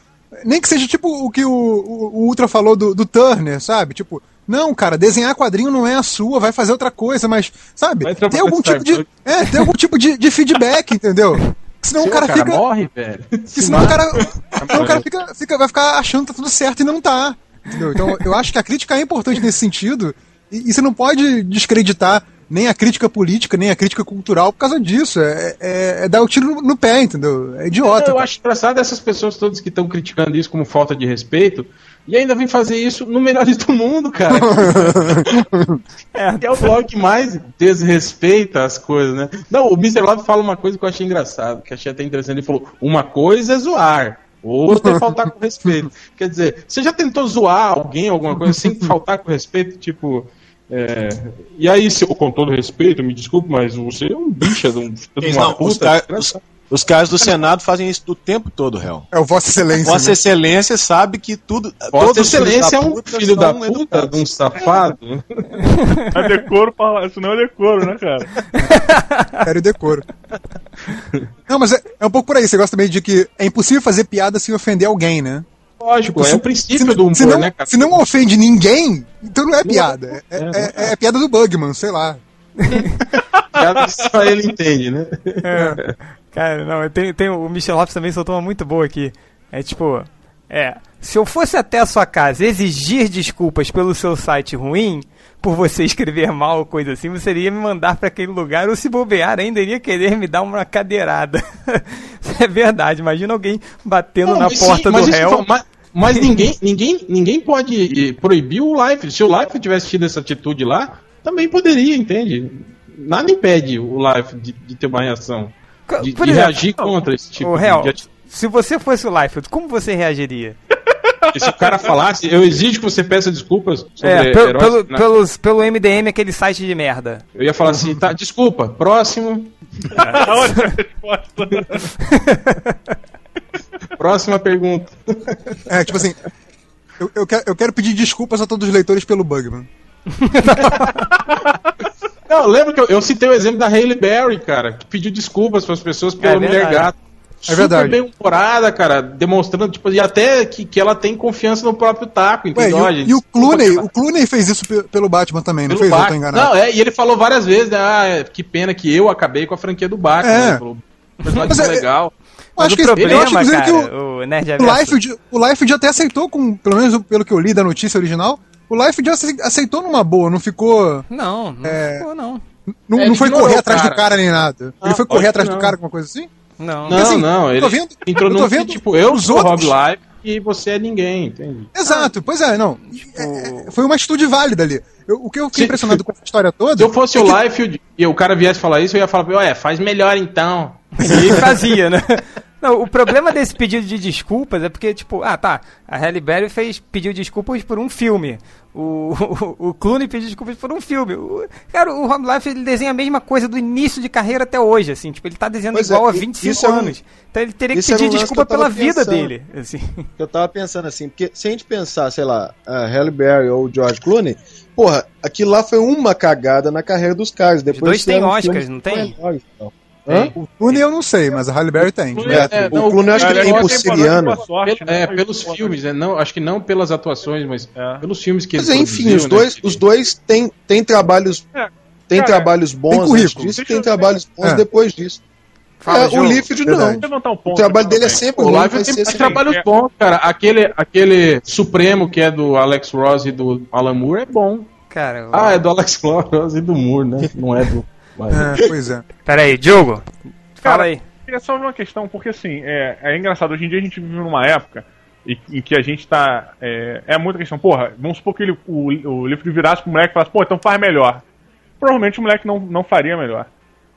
nem que seja tipo o que o, o, o Ultra falou do, do Turner, sabe? Tipo, não, cara, desenhar quadrinho não é a sua, vai fazer outra coisa, mas, sabe, Vai tem trabalhar algum tipo de. É, tem algum tipo de, de feedback, entendeu? Senão o cara, fica. morre, velho. que senão o cara, senão o cara fica, fica- vai ficar achando que tá tudo certo e não tá. Entendeu? Então eu acho que a crítica é importante nesse sentido. E, e você não pode descreditar nem a crítica política, nem a crítica cultural por causa disso. É, é- é dar o tiro no, no pé, entendeu? É idiota. Eu acho engraçado essas pessoas todas que estão criticando isso como falta de respeito e ainda vem fazer isso no Melhores do Mundo, cara. É. Que é o blog que mais desrespeita as coisas, né? Não, o Mr. Love fala uma coisa que eu achei engraçado, que achei até interessante. Ele falou: uma coisa é zoar. Outra é faltar com respeito. Quer dizer, você já tentou zoar alguém, alguma coisa, sem faltar com respeito? Tipo, é, e aí, se, com todo respeito, me desculpe, mas você é um bicha de, um, uma não, os, puta. os- os caras do Senado fazem isso do tempo todo, réu. É o Vossa Excelência. Vossa né? Excelência sabe que tudo. Vossa filhos Excelência é um filho da puta, educados. de um safado. É decoro pra Isso não é decoro, né, cara? Sério decoro. Não, mas é, é um pouco por aí. Você gosta também de que é impossível fazer piada sem ofender alguém, né? Lógico, é se- o princípio se, do humor, se não, né, cara? se não ofende ninguém, então não é piada. É, é- é piada do Bugman, sei lá. Piada que Só ele entende, né? É. Cara, não, tem, tem, o Michel Lopes também soltou uma muito boa aqui. É tipo, é, se eu fosse até a sua casa exigir desculpas pelo seu site ruim, por você escrever mal ou coisa assim, você iria me mandar pra aquele lugar ou se bobear ainda iria querer me dar uma cadeirada. Isso é verdade, imagina alguém batendo Não, na porta sim, do réu. Mas, mas ninguém, ninguém, ninguém pode eh, proibir o Life. Se o Life tivesse tido essa atitude lá, também poderia, entende? Nada impede o Life de, de ter uma reação. De, Por de exemplo, reagir contra esse tipo o de, réu, de atitude. se você fosse o Liefeld, como você reagiria? Se o cara falasse, eu exijo que você peça desculpas sobre É, pel- heróis pelo, na- pelos, pelo MDM, aquele site de merda. Eu ia falar assim, tá, desculpa, próximo, Ótima resposta. próxima pergunta. É, tipo assim. Eu, eu, quero, eu quero pedir desculpas a todos os leitores pelo Bugman. Não, lembra que eu, eu citei o exemplo da Hailey Berry, cara, que pediu desculpas para as pessoas pela É mulher verdade. gata. É verdade. bem humorada, cara, demonstrando, tipo, e até que, que ela tem confiança no próprio taco, Ué, entendeu? e, Ó, o- gente, e o Clooney, o Clooney fez isso pe- pelo Batman também, não pelo fez? Eu tô Batman. enganado. Não, é, e ele falou várias vezes, né, ah, é, que pena que eu acabei com a franquia do Batman, É. né, falou, personagem Mas é- legal. Eu acho que o eu acho, problema, inclusive, cara, que o, o Nerd o Liefeld, o Liefeld até aceitou, com, pelo menos pelo que eu li da notícia original, o Liefeld ace- aceitou numa boa, não ficou. Não, não É. ficou, não. Não, É, não foi ignorou correr o atrás cara. do cara nem nada. Ah, ele foi pode correr atrás não. do cara, alguma coisa assim? Não. Não, assim, não, eu ele tô vendo- entrou num vendo tipo, eu sou outros. Rob Life e você é ninguém, entende? Exato, pois é, não. É, é, foi uma atitude válida ali. Eu- o que eu fiquei Se- impressionado com essa história toda. Se eu fosse é o que- Life e o cara viesse falar isso, eu ia falar, ué, faz melhor então. E fazia, né? Não, o problema desse pedido de desculpas é porque, tipo, ah, tá, a Halle Berry fez, pediu desculpas por um filme. O, o, o Clooney pediu desculpas por um filme. O- cara, o Rob Life ele desenha a mesma coisa do início de carreira até hoje, assim. Tipo, ele tá desenhando Pois é, igual há e- 25 isso é um- anos. Então ele teria que era pedir um desculpa que pela vida pensando. dele, assim. Eu tava pensando assim, porque se a gente pensar, sei lá, a Halle Berry ou o George Clooney, porra, aquilo lá foi uma cagada na carreira dos caras. Depois dois têm Oscars, não tem? menores e tal. Hã? O Clooney eu não sei, mas a Halle Berry tem. Clooney né? é- o não, Clooney eu acho que tem por é Siriano. sorte, Pel- é, né? pelos filmes, né? Não, acho que não pelas atuações, mas É. pelos filmes que Mas ele enfim, os né, dois, que- os dois têm, têm trabalhos. É, Tem cara, trabalhos bons tem antes disso e tem trabalhos bons É. depois disso. Fala, É, o. Liefeld não. Um ponto. O trabalho dele é sempre O ruim, Live vai tem ser sempre trabalhos é. bons, cara. Aquele, aquele Supremo que é do Alex Ross e do Alan Moore é bom. Cara, Ah, é do Alex Ross e do Moore, né? Não é do. É, pois é. Pera aí, Diogo. Fala Cara, aí. queria só ver uma questão, porque assim, é, é engraçado, hoje em dia a gente vive numa época em, em que a gente tá. É, é muita questão, porra, vamos supor que ele, o, o livro virasse pro moleque e falasse, pô, então faz melhor. Provavelmente o moleque não, não faria melhor.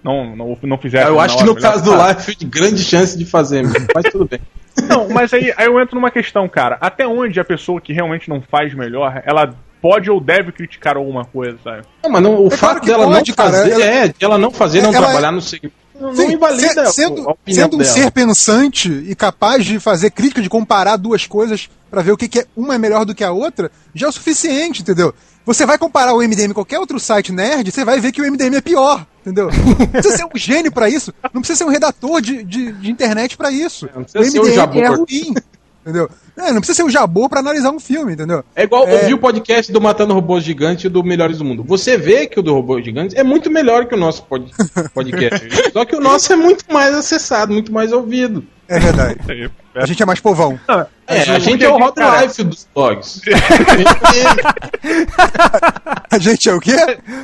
Não, não, não fizesse. Eu acho que no caso do Life, de grande chance de fazer, mesmo. mas tudo bem. Não, mas aí, aí eu entro numa questão, cara. Até onde a pessoa que realmente não faz melhor, ela pode ou deve criticar alguma coisa, sabe? Não, mas não, o É claro fato que dela pode, não cara. fazer Ela- é, de ela não fazer, não Ela- trabalhar no segmento. não, Sim, invalida se- sendo, a opinião sendo um dela. ser pensante e capaz de fazer crítica, de comparar duas coisas pra ver o que, que é uma é melhor do que a outra, já é o suficiente, entendeu? Você vai comparar o MDM com qualquer outro site nerd, você vai ver que o MDM é pior, entendeu? Não precisa ser um gênio pra isso, não precisa ser um redator de, de, de internet pra isso. Não O precisa ser um MDM é ruim, entendeu? É, não precisa ser um jabô pra analisar um filme, entendeu? É igual É. ouvir o podcast do Matando Robôs Gigantes e do Melhores do Mundo. Você vê que o do Robôs Gigantes é muito melhor que o nosso pod- podcast. Só que o nosso é muito mais acessado, muito mais ouvido. É verdade. Aí, A gente é mais povão. É, a porque gente é o Hot cara, Life dos blogs. A gente é o quê?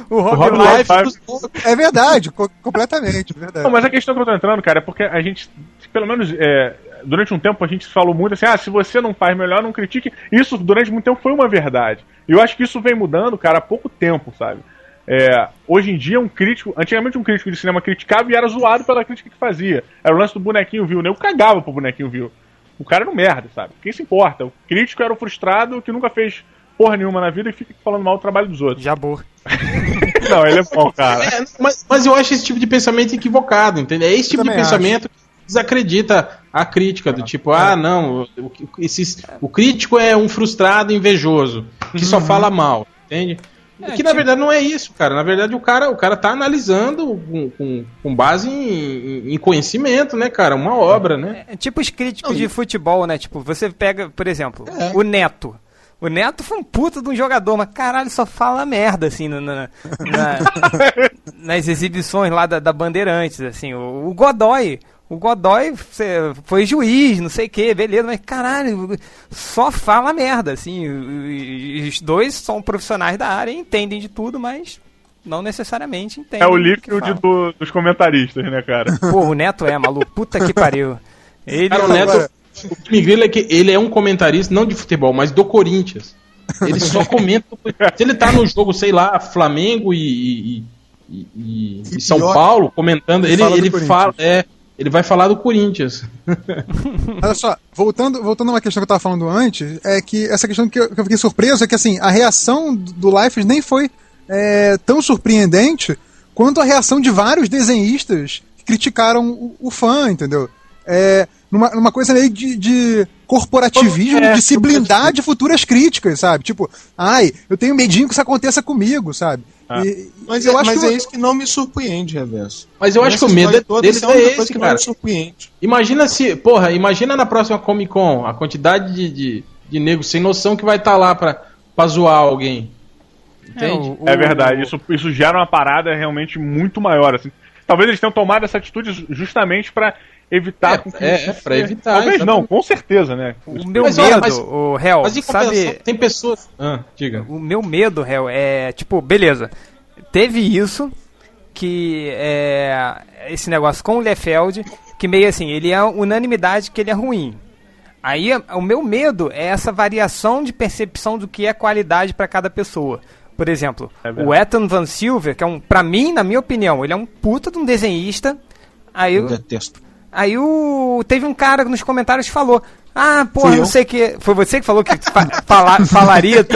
O Hot Life. Life dos blogs. É verdade, co- completamente, é verdade. Não, mas a questão que eu tô entrando, cara, é porque a gente, pelo menos é, durante um tempo, a gente falou muito assim: ah, se você não faz melhor, não critique. Isso durante muito tempo foi uma verdade. E eu acho que isso vem mudando, cara, há pouco tempo, sabe? É, hoje em dia, um crítico. Antigamente, um crítico de cinema criticava e era zoado pela crítica que fazia. Era o lance do bonequinho viu, né? Eu cagava pro bonequinho viu. O cara era um merda, sabe? Quem se importa? O crítico era o frustrado que nunca fez porra nenhuma na vida e fica falando mal do trabalho dos outros. Jabor. Não, ele é bom, cara. É, mas, mas eu acho esse tipo de pensamento equivocado, entendeu? É esse tipo de também pensamento que desacredita a crítica, do tipo, ah, não, o, o- esses, o crítico é um frustrado invejoso, que só fala mal, entende? Que na verdade não é isso, cara. Na verdade o cara, o cara tá analisando com, com, com base em, em conhecimento, né, cara? Uma obra, né? É tipo os críticos de futebol, né? Tipo, você pega, por exemplo, É. o Neto. O Neto foi um puta de um jogador, mas caralho, só fala merda, assim, na- na- na- nas exibições lá da, da Bandeirantes, assim. O, o Godoy, o Godoy foi juiz, não sei o que, beleza, mas caralho, só fala merda, assim. Os dois são profissionais da área, entendem de tudo, mas não necessariamente entendem. É o líquido do- dos comentaristas, né, cara? Pô, o Neto é, maluco, puta que pariu. Ele Cara, o Agora- Neto, o que me grila é que ele é um comentarista, não de futebol, mas do Corinthians. Ele só comenta. Se ele tá no jogo, sei lá, Flamengo e, e- e- e- e São pior, Paulo, comentando, ele, ele fala. É, ele vai falar do Corinthians. Olha só, voltando, voltando a uma questão que eu tava falando antes, é que essa questão que eu, que eu fiquei surpreso é que assim, a reação do do Life nem foi é, tão surpreendente quanto a reação de vários desenhistas que criticaram o, o fã, entendeu? É, numa, numa coisa meio de, de corporativismo, É, de se blindar de futuras críticas, sabe? Tipo, ai, eu tenho medinho que isso aconteça comigo, sabe? E- Mas, eu é, acho mas que é o- isso que não me surpreende, Reverso. Mas eu acho que o medo toda, é a é esse, que não cara. me surpreende. Imagina se, porra, imagina na próxima Comic Con a quantidade de, de, de negros sem noção que vai estar lá pra, pra zoar alguém. Entende? o- É o- verdade, isso, isso gera uma parada realmente muito maior. Assim. Talvez eles tenham tomado essa atitude ju- justamente pra evitar. É, com que é, isso é, pra evitar, Talvez não, exatamente. com certeza, né? O meu Mas, medo, mas- o réu, sabe? tem pessoas. Ah, diga. O meu medo, réu, é tipo, beleza. Teve isso que é esse negócio com o Lefeld, que meio assim, ele é unanimidade que ele é ruim. Aí o meu medo é essa variação de percepção do que é qualidade para cada pessoa. Por exemplo, É o Ethan Van Silver, que é um, para mim, na minha opinião, ele é um puta de um desenhista. Aí Eu eu, detesto. Aí o. Teve um cara nos comentários que falou. Ah, porra, não eu. sei o que. Foi você que falou que fa- fala- falaria.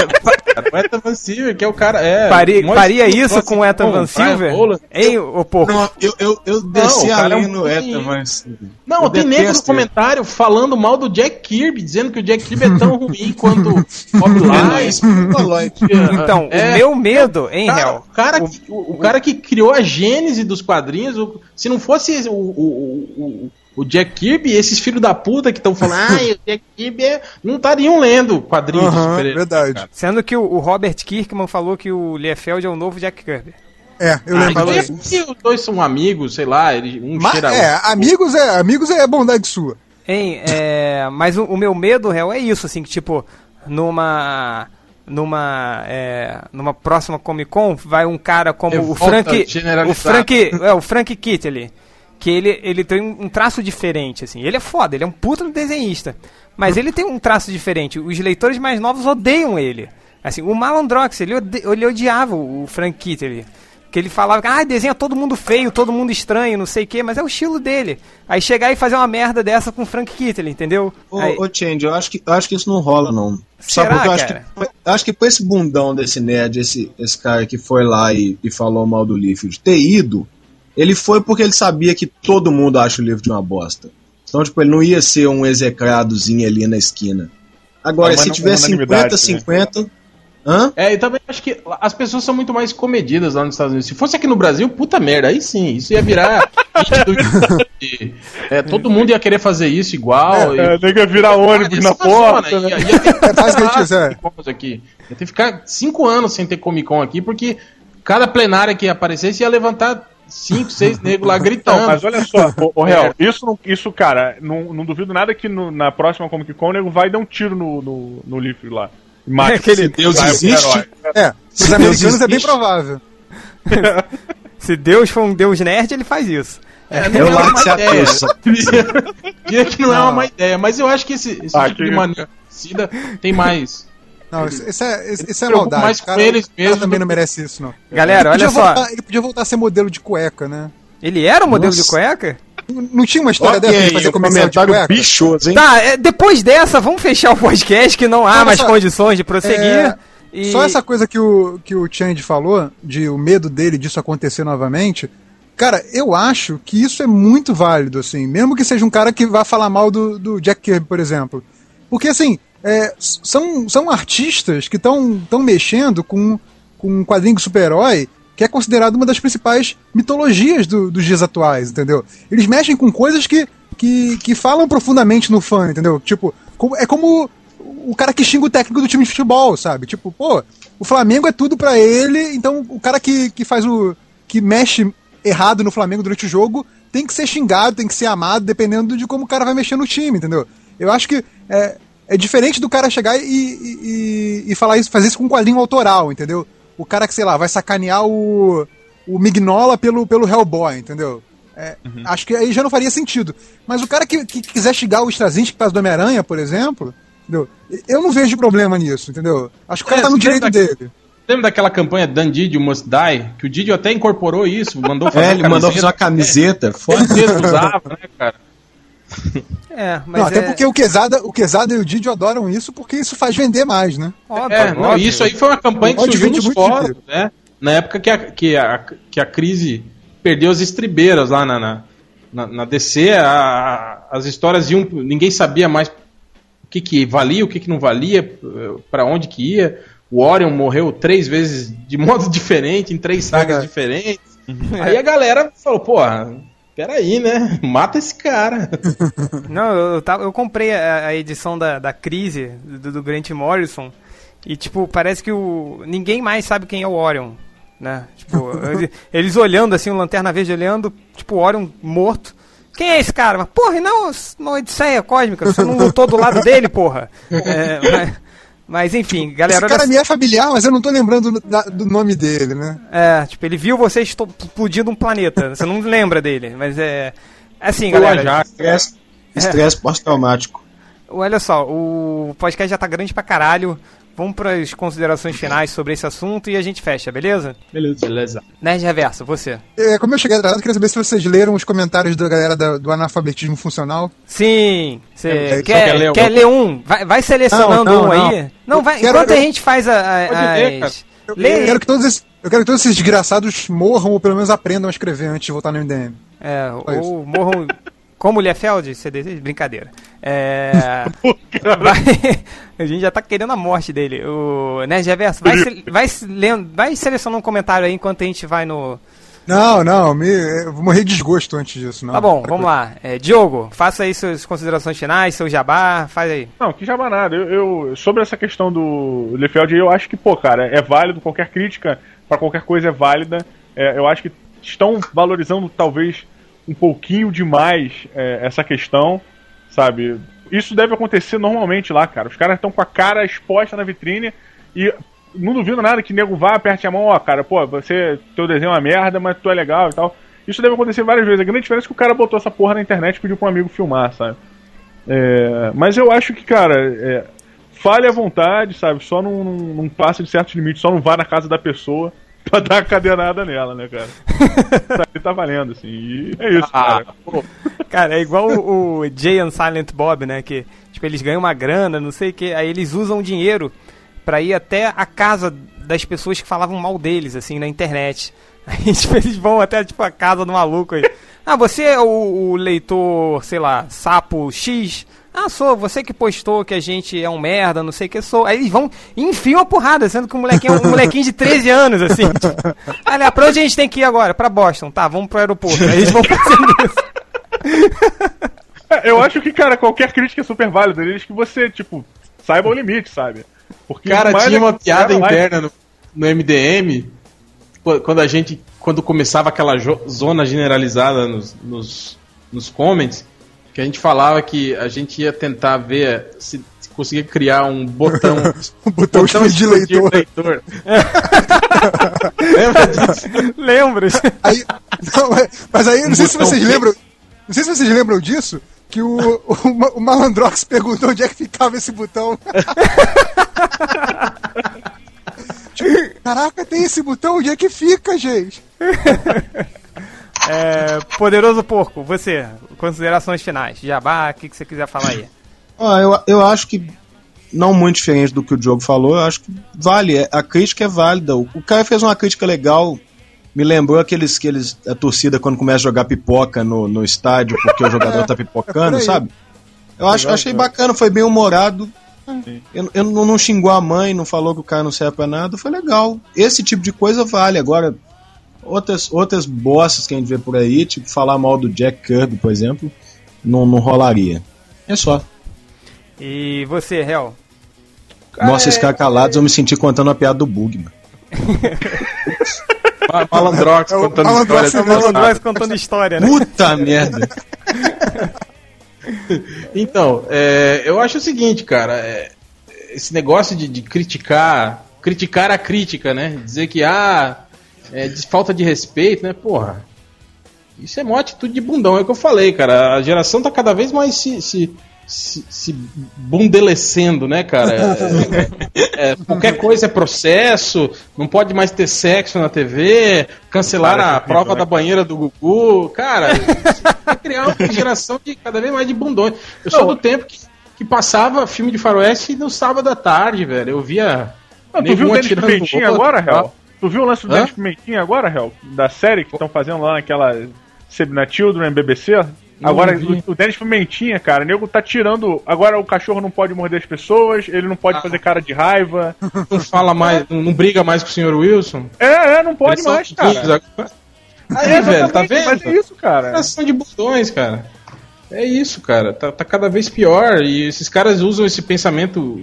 o Ethan Van Silver, que é o cara. É, faria, mó faria isso com o Ethan Van Silver? Hein, ô porco? Não, eu, eu, eu desci o cara é ali um no ruim. Eta, mas. Não, eu tem nego no comentário falando mal do Jack Kirby, dizendo que o Jack Kirby é tão ruim quanto Bob. É Light. isso, Lloyd. Então, É. o meu medo, hein, Cara, réu? o, cara que, o, o cara que criou a gênese dos quadrinhos, o- se não fosse o, o, o, o Jack Kirby, esses filhos da puta que estão falando, ah, o Jack Kirby é... não estariam lendo quadrinhos de Aham, super-heróis, verdade. cara. Sendo que o, o Robert Kirkman falou que o Liefeld é o novo Jack Kirby. É, eu Ah, lembro então é disso. porque os dois são amigos, sei lá, ele, um Mas, cheira é, amigos é, amigos é bondade sua. Hein, é, mas o, o meu medo, réu, é isso, assim, que tipo, numa. Numa. é, numa próxima Comic Con vai um cara como o Revolta Frank. O. Frank. É, o Frank Kittley. Que ele, ele tem um, traço diferente, assim. Ele é foda, ele é um puta desenhista. Mas ele tem um traço diferente. Os leitores mais novos odeiam ele. Assim, o Malandrox, ele, ode- ele odiava o Frank Kittley. Que ele falava, ah, desenha todo mundo feio, todo mundo estranho, não sei o quê, mas é o estilo dele. Aí chegar e fazer uma merda dessa com o Frank Kittley, entendeu? Ô, Aí- ô Change, eu acho, que, eu acho que isso não rola, não. Só Será, porque eu acho que, cara? acho que pra esse bundão desse nerd, esse, esse cara que foi lá e, e falou mal do Liefeld, ter ido, Ele foi porque ele sabia que todo mundo acha o livro de uma bosta. Então, tipo, ele não ia ser um execradozinho ali na esquina. Agora, É uma se tiver unanimidade, 50-50. Hã? É, e também acho que as pessoas são muito mais comedidas lá nos Estados Unidos. Se fosse aqui no Brasil, puta merda, aí sim, isso ia virar. é, todo mundo ia querer fazer isso igual. e- É, tem que virar ônibus na zona, porta. né? ia- ia ter que É é. Cons aqui. Ia ter que ficar cinco anos sem ter Comic Con aqui, porque cada plenária que aparecesse ia levantar cinco, seis negros lá gritando. Não, mas olha só, ô, ô Real, isso, não- isso, cara, não, não duvido nada que no- na próxima Comic Con o nego vai dar um tiro no, no, no livro lá. Mata. Aquele- Deus o existe. herói. É, os Deus americanos é bem existe. provável. Se Deus for um Deus nerd, ele faz isso. É, Eu não é uma se ideia. Diria que não, é uma má ideia, mas eu acho que esse, esse Ah, tipo que- de suicida tem mais. Não, isso, isso é, isso, é maldade. mais o cara, eles o cara mesmo também do não merece isso, não. Galera, ele, olha só. voltar, ele podia voltar a ser modelo de cueca, né? Ele era o modelo de Nossa. cueca? Não não tinha uma história dessa de fazer um comercial de cueca? bichoso, hein? Tá, é, depois dessa, vamos fechar o podcast que não há Olha mais só, condições de prosseguir. é, e... Só essa coisa que o, que o Change falou, de o medo dele disso acontecer novamente. Cara, eu acho que isso é muito válido, assim. Mesmo que seja um cara que vá falar mal do, do Jack Kirby, por exemplo. Porque, assim, é, são, são artistas que estão mexendo com, com um quadrinho super-herói que é considerado uma das principais mitologias do- dos dias atuais, entendeu? Eles mexem com coisas que, que, que falam profundamente no fã, entendeu? Tipo, é como o cara que xinga o técnico do time de futebol, sabe? Tipo, pô, o Flamengo é tudo pra ele, então o cara que, que faz o. que mexe errado no Flamengo durante o jogo tem que ser xingado, tem que ser amado, dependendo de como o cara vai mexer no time, entendeu? Eu acho que é, é diferente do cara chegar e, e, e- falar isso, fazer isso com um quadrinho autoral, entendeu? O cara que, sei lá, vai sacanear o, o Mignola pelo, pelo Hellboy, entendeu? É, Acho que aí já não faria sentido. Mas o cara que, que quiser xingar o Straczynski que faz do Homem-Aranha, por exemplo, entendeu? Eu não vejo problema nisso, entendeu? Acho que o cara É, tá no direito dele. Lembra daquela campanha Dan Didio Must Die? Que o Didio até incorporou isso, mandou fazer É, ele mandou fazer uma camiseta. Foda. Ele mesmo usava, né, cara? É, mas Não, até é... porque o Quesada, o Quesada e o Didio adoram isso porque isso faz vender mais, né? Óbvio, É, não, óbvio. isso aí foi uma campanha que surgiu nos fóruns, dinheiro. né? Na época que a, que a, que a crise perdeu as estribeiras lá na, na, na, na DC, a- a- as histórias iam. Ninguém sabia mais o que, que valia, o que, que não valia, para onde que ia. O Orion morreu três vezes de modo diferente, em três sagas Verdade. diferentes. Aí a galera falou, pô, peraí, né? Mata esse cara. Não, eu, eu, eu comprei a, a edição da, da Crise, do, do Grant Morrison, e, tipo, parece que o ninguém mais sabe quem é o Orion, né? Tipo, ele- eles olhando, assim, o Lanterna Verde olhando, tipo, o Orion morto. Quem é esse cara? Mas, porra, e não, uma Odisseia Cósmica, você não lutou do lado dele, porra. É, mas, mas, enfim, galera, Esse cara me é familiar, mas eu não tô lembrando do, da- do nome dele, né? É, tipo, ele viu você explodindo um planeta, você não lembra dele, mas é... Assim, galera... Ajax. Estresse, estresse pós-traumático. Olha só, o podcast já tá grande pra caralho. Vamos pras considerações finais sobre esse assunto e a gente fecha, beleza? Beleza. Beleza. Nerd Reverso, você. É, como eu cheguei atrasado, eu queria saber se vocês leram os comentários da galera da- do analfabetismo funcional. Sim, você É, só quer, quer ler quer ler um? Vai, vai selecionando Não, não, um não. aí. Não, vai, quero- enquanto a eu- gente faz a, a- ler, as... Eu, Lê- eu quero que todos esses, eu quero que todos esses desgraçados morram ou pelo menos aprendam a escrever antes de voltar no MDM. É, Só isso. ou morram... Como Liefeld, você deseja? Brincadeira. É... vai- a gente já tá querendo a morte dele. O Nerd Reverso, vai, se- vai, se lendo, vai selecionando um comentário aí enquanto a gente vai no... Não, não, me, eu vou morrer de desgosto antes disso. Não. Tá bom, vamos lá. É, Diogo, faça aí suas considerações finais, seu jabá, faz aí. Não, que jabá nada. Eu, eu- sobre essa questão do Lefeld, eu acho que, pô, cara, é válido, qualquer crítica pra qualquer coisa é válida. É, eu acho que estão valorizando talvez um pouquinho demais é, essa questão, sabe? Isso deve acontecer normalmente lá, cara. Os caras estão com a cara exposta na vitrine e não duvido nada que nego vá, aperte a mão, ó, cara, pô, você, teu desenho é uma merda, mas tu é legal e tal. Isso deve acontecer várias vezes. A grande diferença é que o cara botou essa porra na internet e pediu pra um amigo filmar, sabe? É, mas eu acho que, cara, é, fale à vontade, sabe? Só não, não, não passe de certos limites, só não vá na casa da pessoa pra dar a cadernada nela, né, cara? Sabe, tá valendo, assim. E é isso, Ah, cara. pô, Cara, é igual o, o Jay and Silent Bob, né? Que, tipo, eles ganham uma grana, não sei o que, aí eles usam dinheiro pra ir até a casa das pessoas que falavam mal deles, assim, na internet. Aí, tipo, eles vão até, tipo, a casa do maluco aí. Ah, você é o, o leitor, sei lá, sapo X? Ah, sou, você que postou que a gente é um merda, não sei o que sou. Aí eles vão e enfiam a porrada, sendo que o molequinho é um molequinho de 13 anos, assim. Tipo, olha, pra onde a gente tem que ir agora? Pra Boston. Tá, vamos pro aeroporto. Aí eles vão fazendo isso. É, Eu acho que, cara, qualquer crítica é super válida. Desde que você, tipo, saiba o limite, sabe? Porque Cara, tinha uma é que piada interna no, no MDM, qu- quando a gente, quando começava aquela zona generalizada nos, nos, nos comments, que a gente falava que a gente ia tentar ver se, se conseguia criar um botão, O botão de leitor. leitor. Lembra disso? Lembra? Aí, não, é- mas aí, não sei se botão vocês lembram. Não sei se vocês lembram disso. Que o, o, o Malandrox perguntou onde é que ficava esse botão. Tipo, Caraca, tem esse botão, onde é que fica, gente? É, poderoso Porco, você, considerações finais. Jabá, o que, que você quiser falar aí? Ah, eu, eu acho que não muito diferente do que o Diogo falou, eu acho que vale, é- a crítica é válida. O, o cara fez uma crítica legal, me lembrou aqueles, aqueles a torcida quando começa a jogar pipoca no, no estádio porque o jogador tá pipocando, Por aí. sabe? Eu acho, achei bacana, foi bem humorado. Eu, eu não, não xingou a mãe, não falou que o cara não serve pra nada, foi legal. Esse tipo de coisa vale. Agora, outras, outras bostas que a gente vê por aí, tipo falar mal do Jack Kirby, por exemplo, não, não rolaria. É só. E você, Hel? Nossa, esses caras calados, eu me senti contando a piada do Bug, mano. Ma- Malandrox É contando Malandrox história. Malandrox contando história, né? Puta merda. Então, é, eu acho o seguinte, cara, é, esse negócio de, de criticar, criticar a crítica, né? Dizer que ah, é de falta de respeito, né? Porra, isso é uma atitude de bundão, é o que eu falei, cara. A geração tá cada vez mais se, se, se, se bundelecendo, né, cara? É, é, qualquer coisa é processo, não pode mais ter sexo na TV, cancelaram Cara, a que prova horrível, da banheira do Gugu. Cara, isso vai criar uma geração de cada vez mais de bundões. Eu sou do tempo que, que passava filme de faroeste no sábado à tarde, velho. Eu via. Ah, tu viu o Denis outro. agora, Hel? Tu viu o lance do Hã? Denis Pimentinha agora, Hel? Da série que estão fazendo lá naquela na Children BBC? Agora, o, o Denis Pimentinha, cara, o nego tá tirando. Agora o cachorro não pode morder as pessoas, ele não pode Ah. fazer cara de raiva. Não fala mais, não, briga mais com o senhor Wilson. É, é, não pode Eles são mais, cara. Aí, É, velho, tá exatamente, Mas é vendo? isso, cara. Geração de bundões, cara. É isso, cara. Tá, tá cada vez pior. E esses caras usam esse pensamento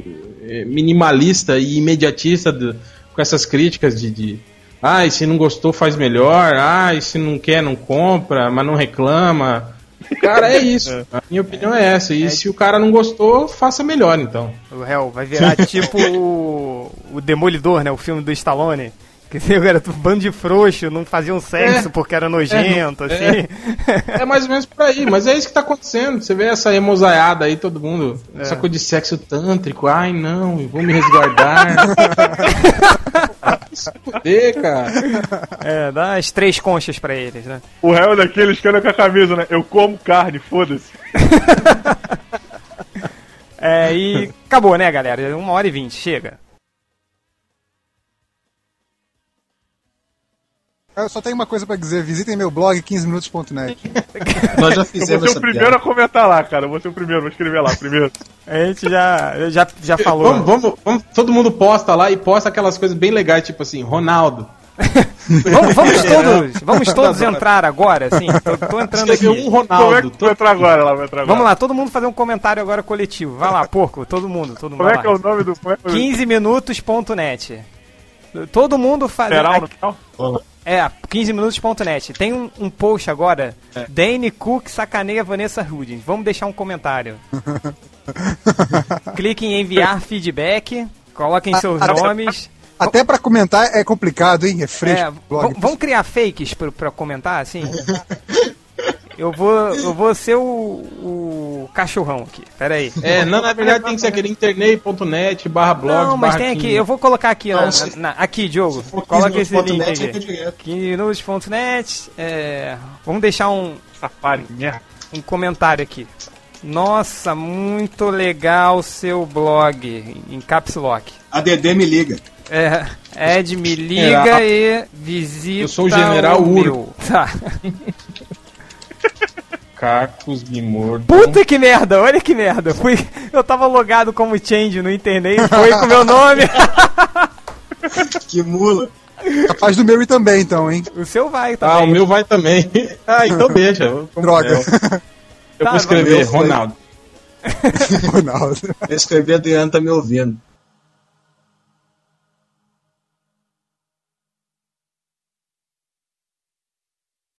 eh, minimalista e imediatista do- com essas críticas de, de. Ai, se não gostou, faz melhor. Ai, se não quer, não compra, mas não reclama. Cara, é isso. A minha opinião é essa. E se o cara não gostou, faça melhor, então. O Hel vai virar tipo o, o Demolidor, né? O filme do Stallone. Que era um bando de frouxo, não faziam sexo É. porque era nojento, É, assim. É mais ou menos por aí, mas é isso que tá acontecendo. Você vê essa emosaiada aí, todo mundo. Essa coisa de sexo tântrico. Ai, não, eu vou me resguardar. Se fuder, cara. É, dá as três conchas pra eles, né? O réu é daqueles que anda com a camisa, né? Eu como carne, foda-se. É, e acabou, né, galera? Uma hora e vinte, chega. Eu só tenho uma coisa pra dizer, visitem meu blog 15minutos.net. Nós já Eu fizemos vou ser essa o primeiro piada. a comentar lá, cara. Eu vou ser o primeiro, vou escrever lá primeiro. A gente já, já, já falou. Vamos, vamos, vamos, todo mundo posta lá e posta aquelas coisas bem legais, tipo assim, Ronaldo. Vamos, vamos todos, vamos todos entrar agora, assim. Tô, tô entrando aqui. Um Como é Ronaldo. que tu vai entrar agora lá? Vai entrar agora. Vamos lá, todo mundo fazer um comentário agora coletivo. Vai lá, porco, todo mundo, todo mundo. Como é vai que é o nome do. Como é que é o 15minutos.net. Todo mundo faz. Geral no final? É, 15minutos.net. Tem um, um post agora. Dane Cook sacaneia Vanessa Hudgens. Vamos deixar um comentário. Clique em enviar feedback. Coloquem seus nomes. Até pra comentar é complicado, hein? É fresco. É, vamos criar fakes pra comentar, assim? Eu vou, eu vou ser o, o cachorrão aqui. Pera aí. É, não, na verdade tem que ser aquele internet.net barra blog. Não, mas barra tem aqui. 15. Eu vou colocar aqui, ó, Não, na- se- na- aqui, Diogo. Coloca esse link 15minutos.net, aqui. 15minutos.net. É, vamos deixar um, Safari, merda. um comentário aqui. Nossa, muito legal seu blog em caps lock. A Dedê me liga. É, Ed me liga e visita Eu sou o General Uro. meu. Tá. Cacos me mordam. Puta que merda, olha que merda. Fui, eu tava logado como change no internet, foi com meu nome. Que mula. Capaz do meu ir também, então, hein? O seu vai, tá Ah, o meu vai também. Ah, então deixa. eu- Droga. Eu, Tá, vou escrever. Ronaldo. Ronaldo. Eu escrevi, Adriano tá me ouvindo.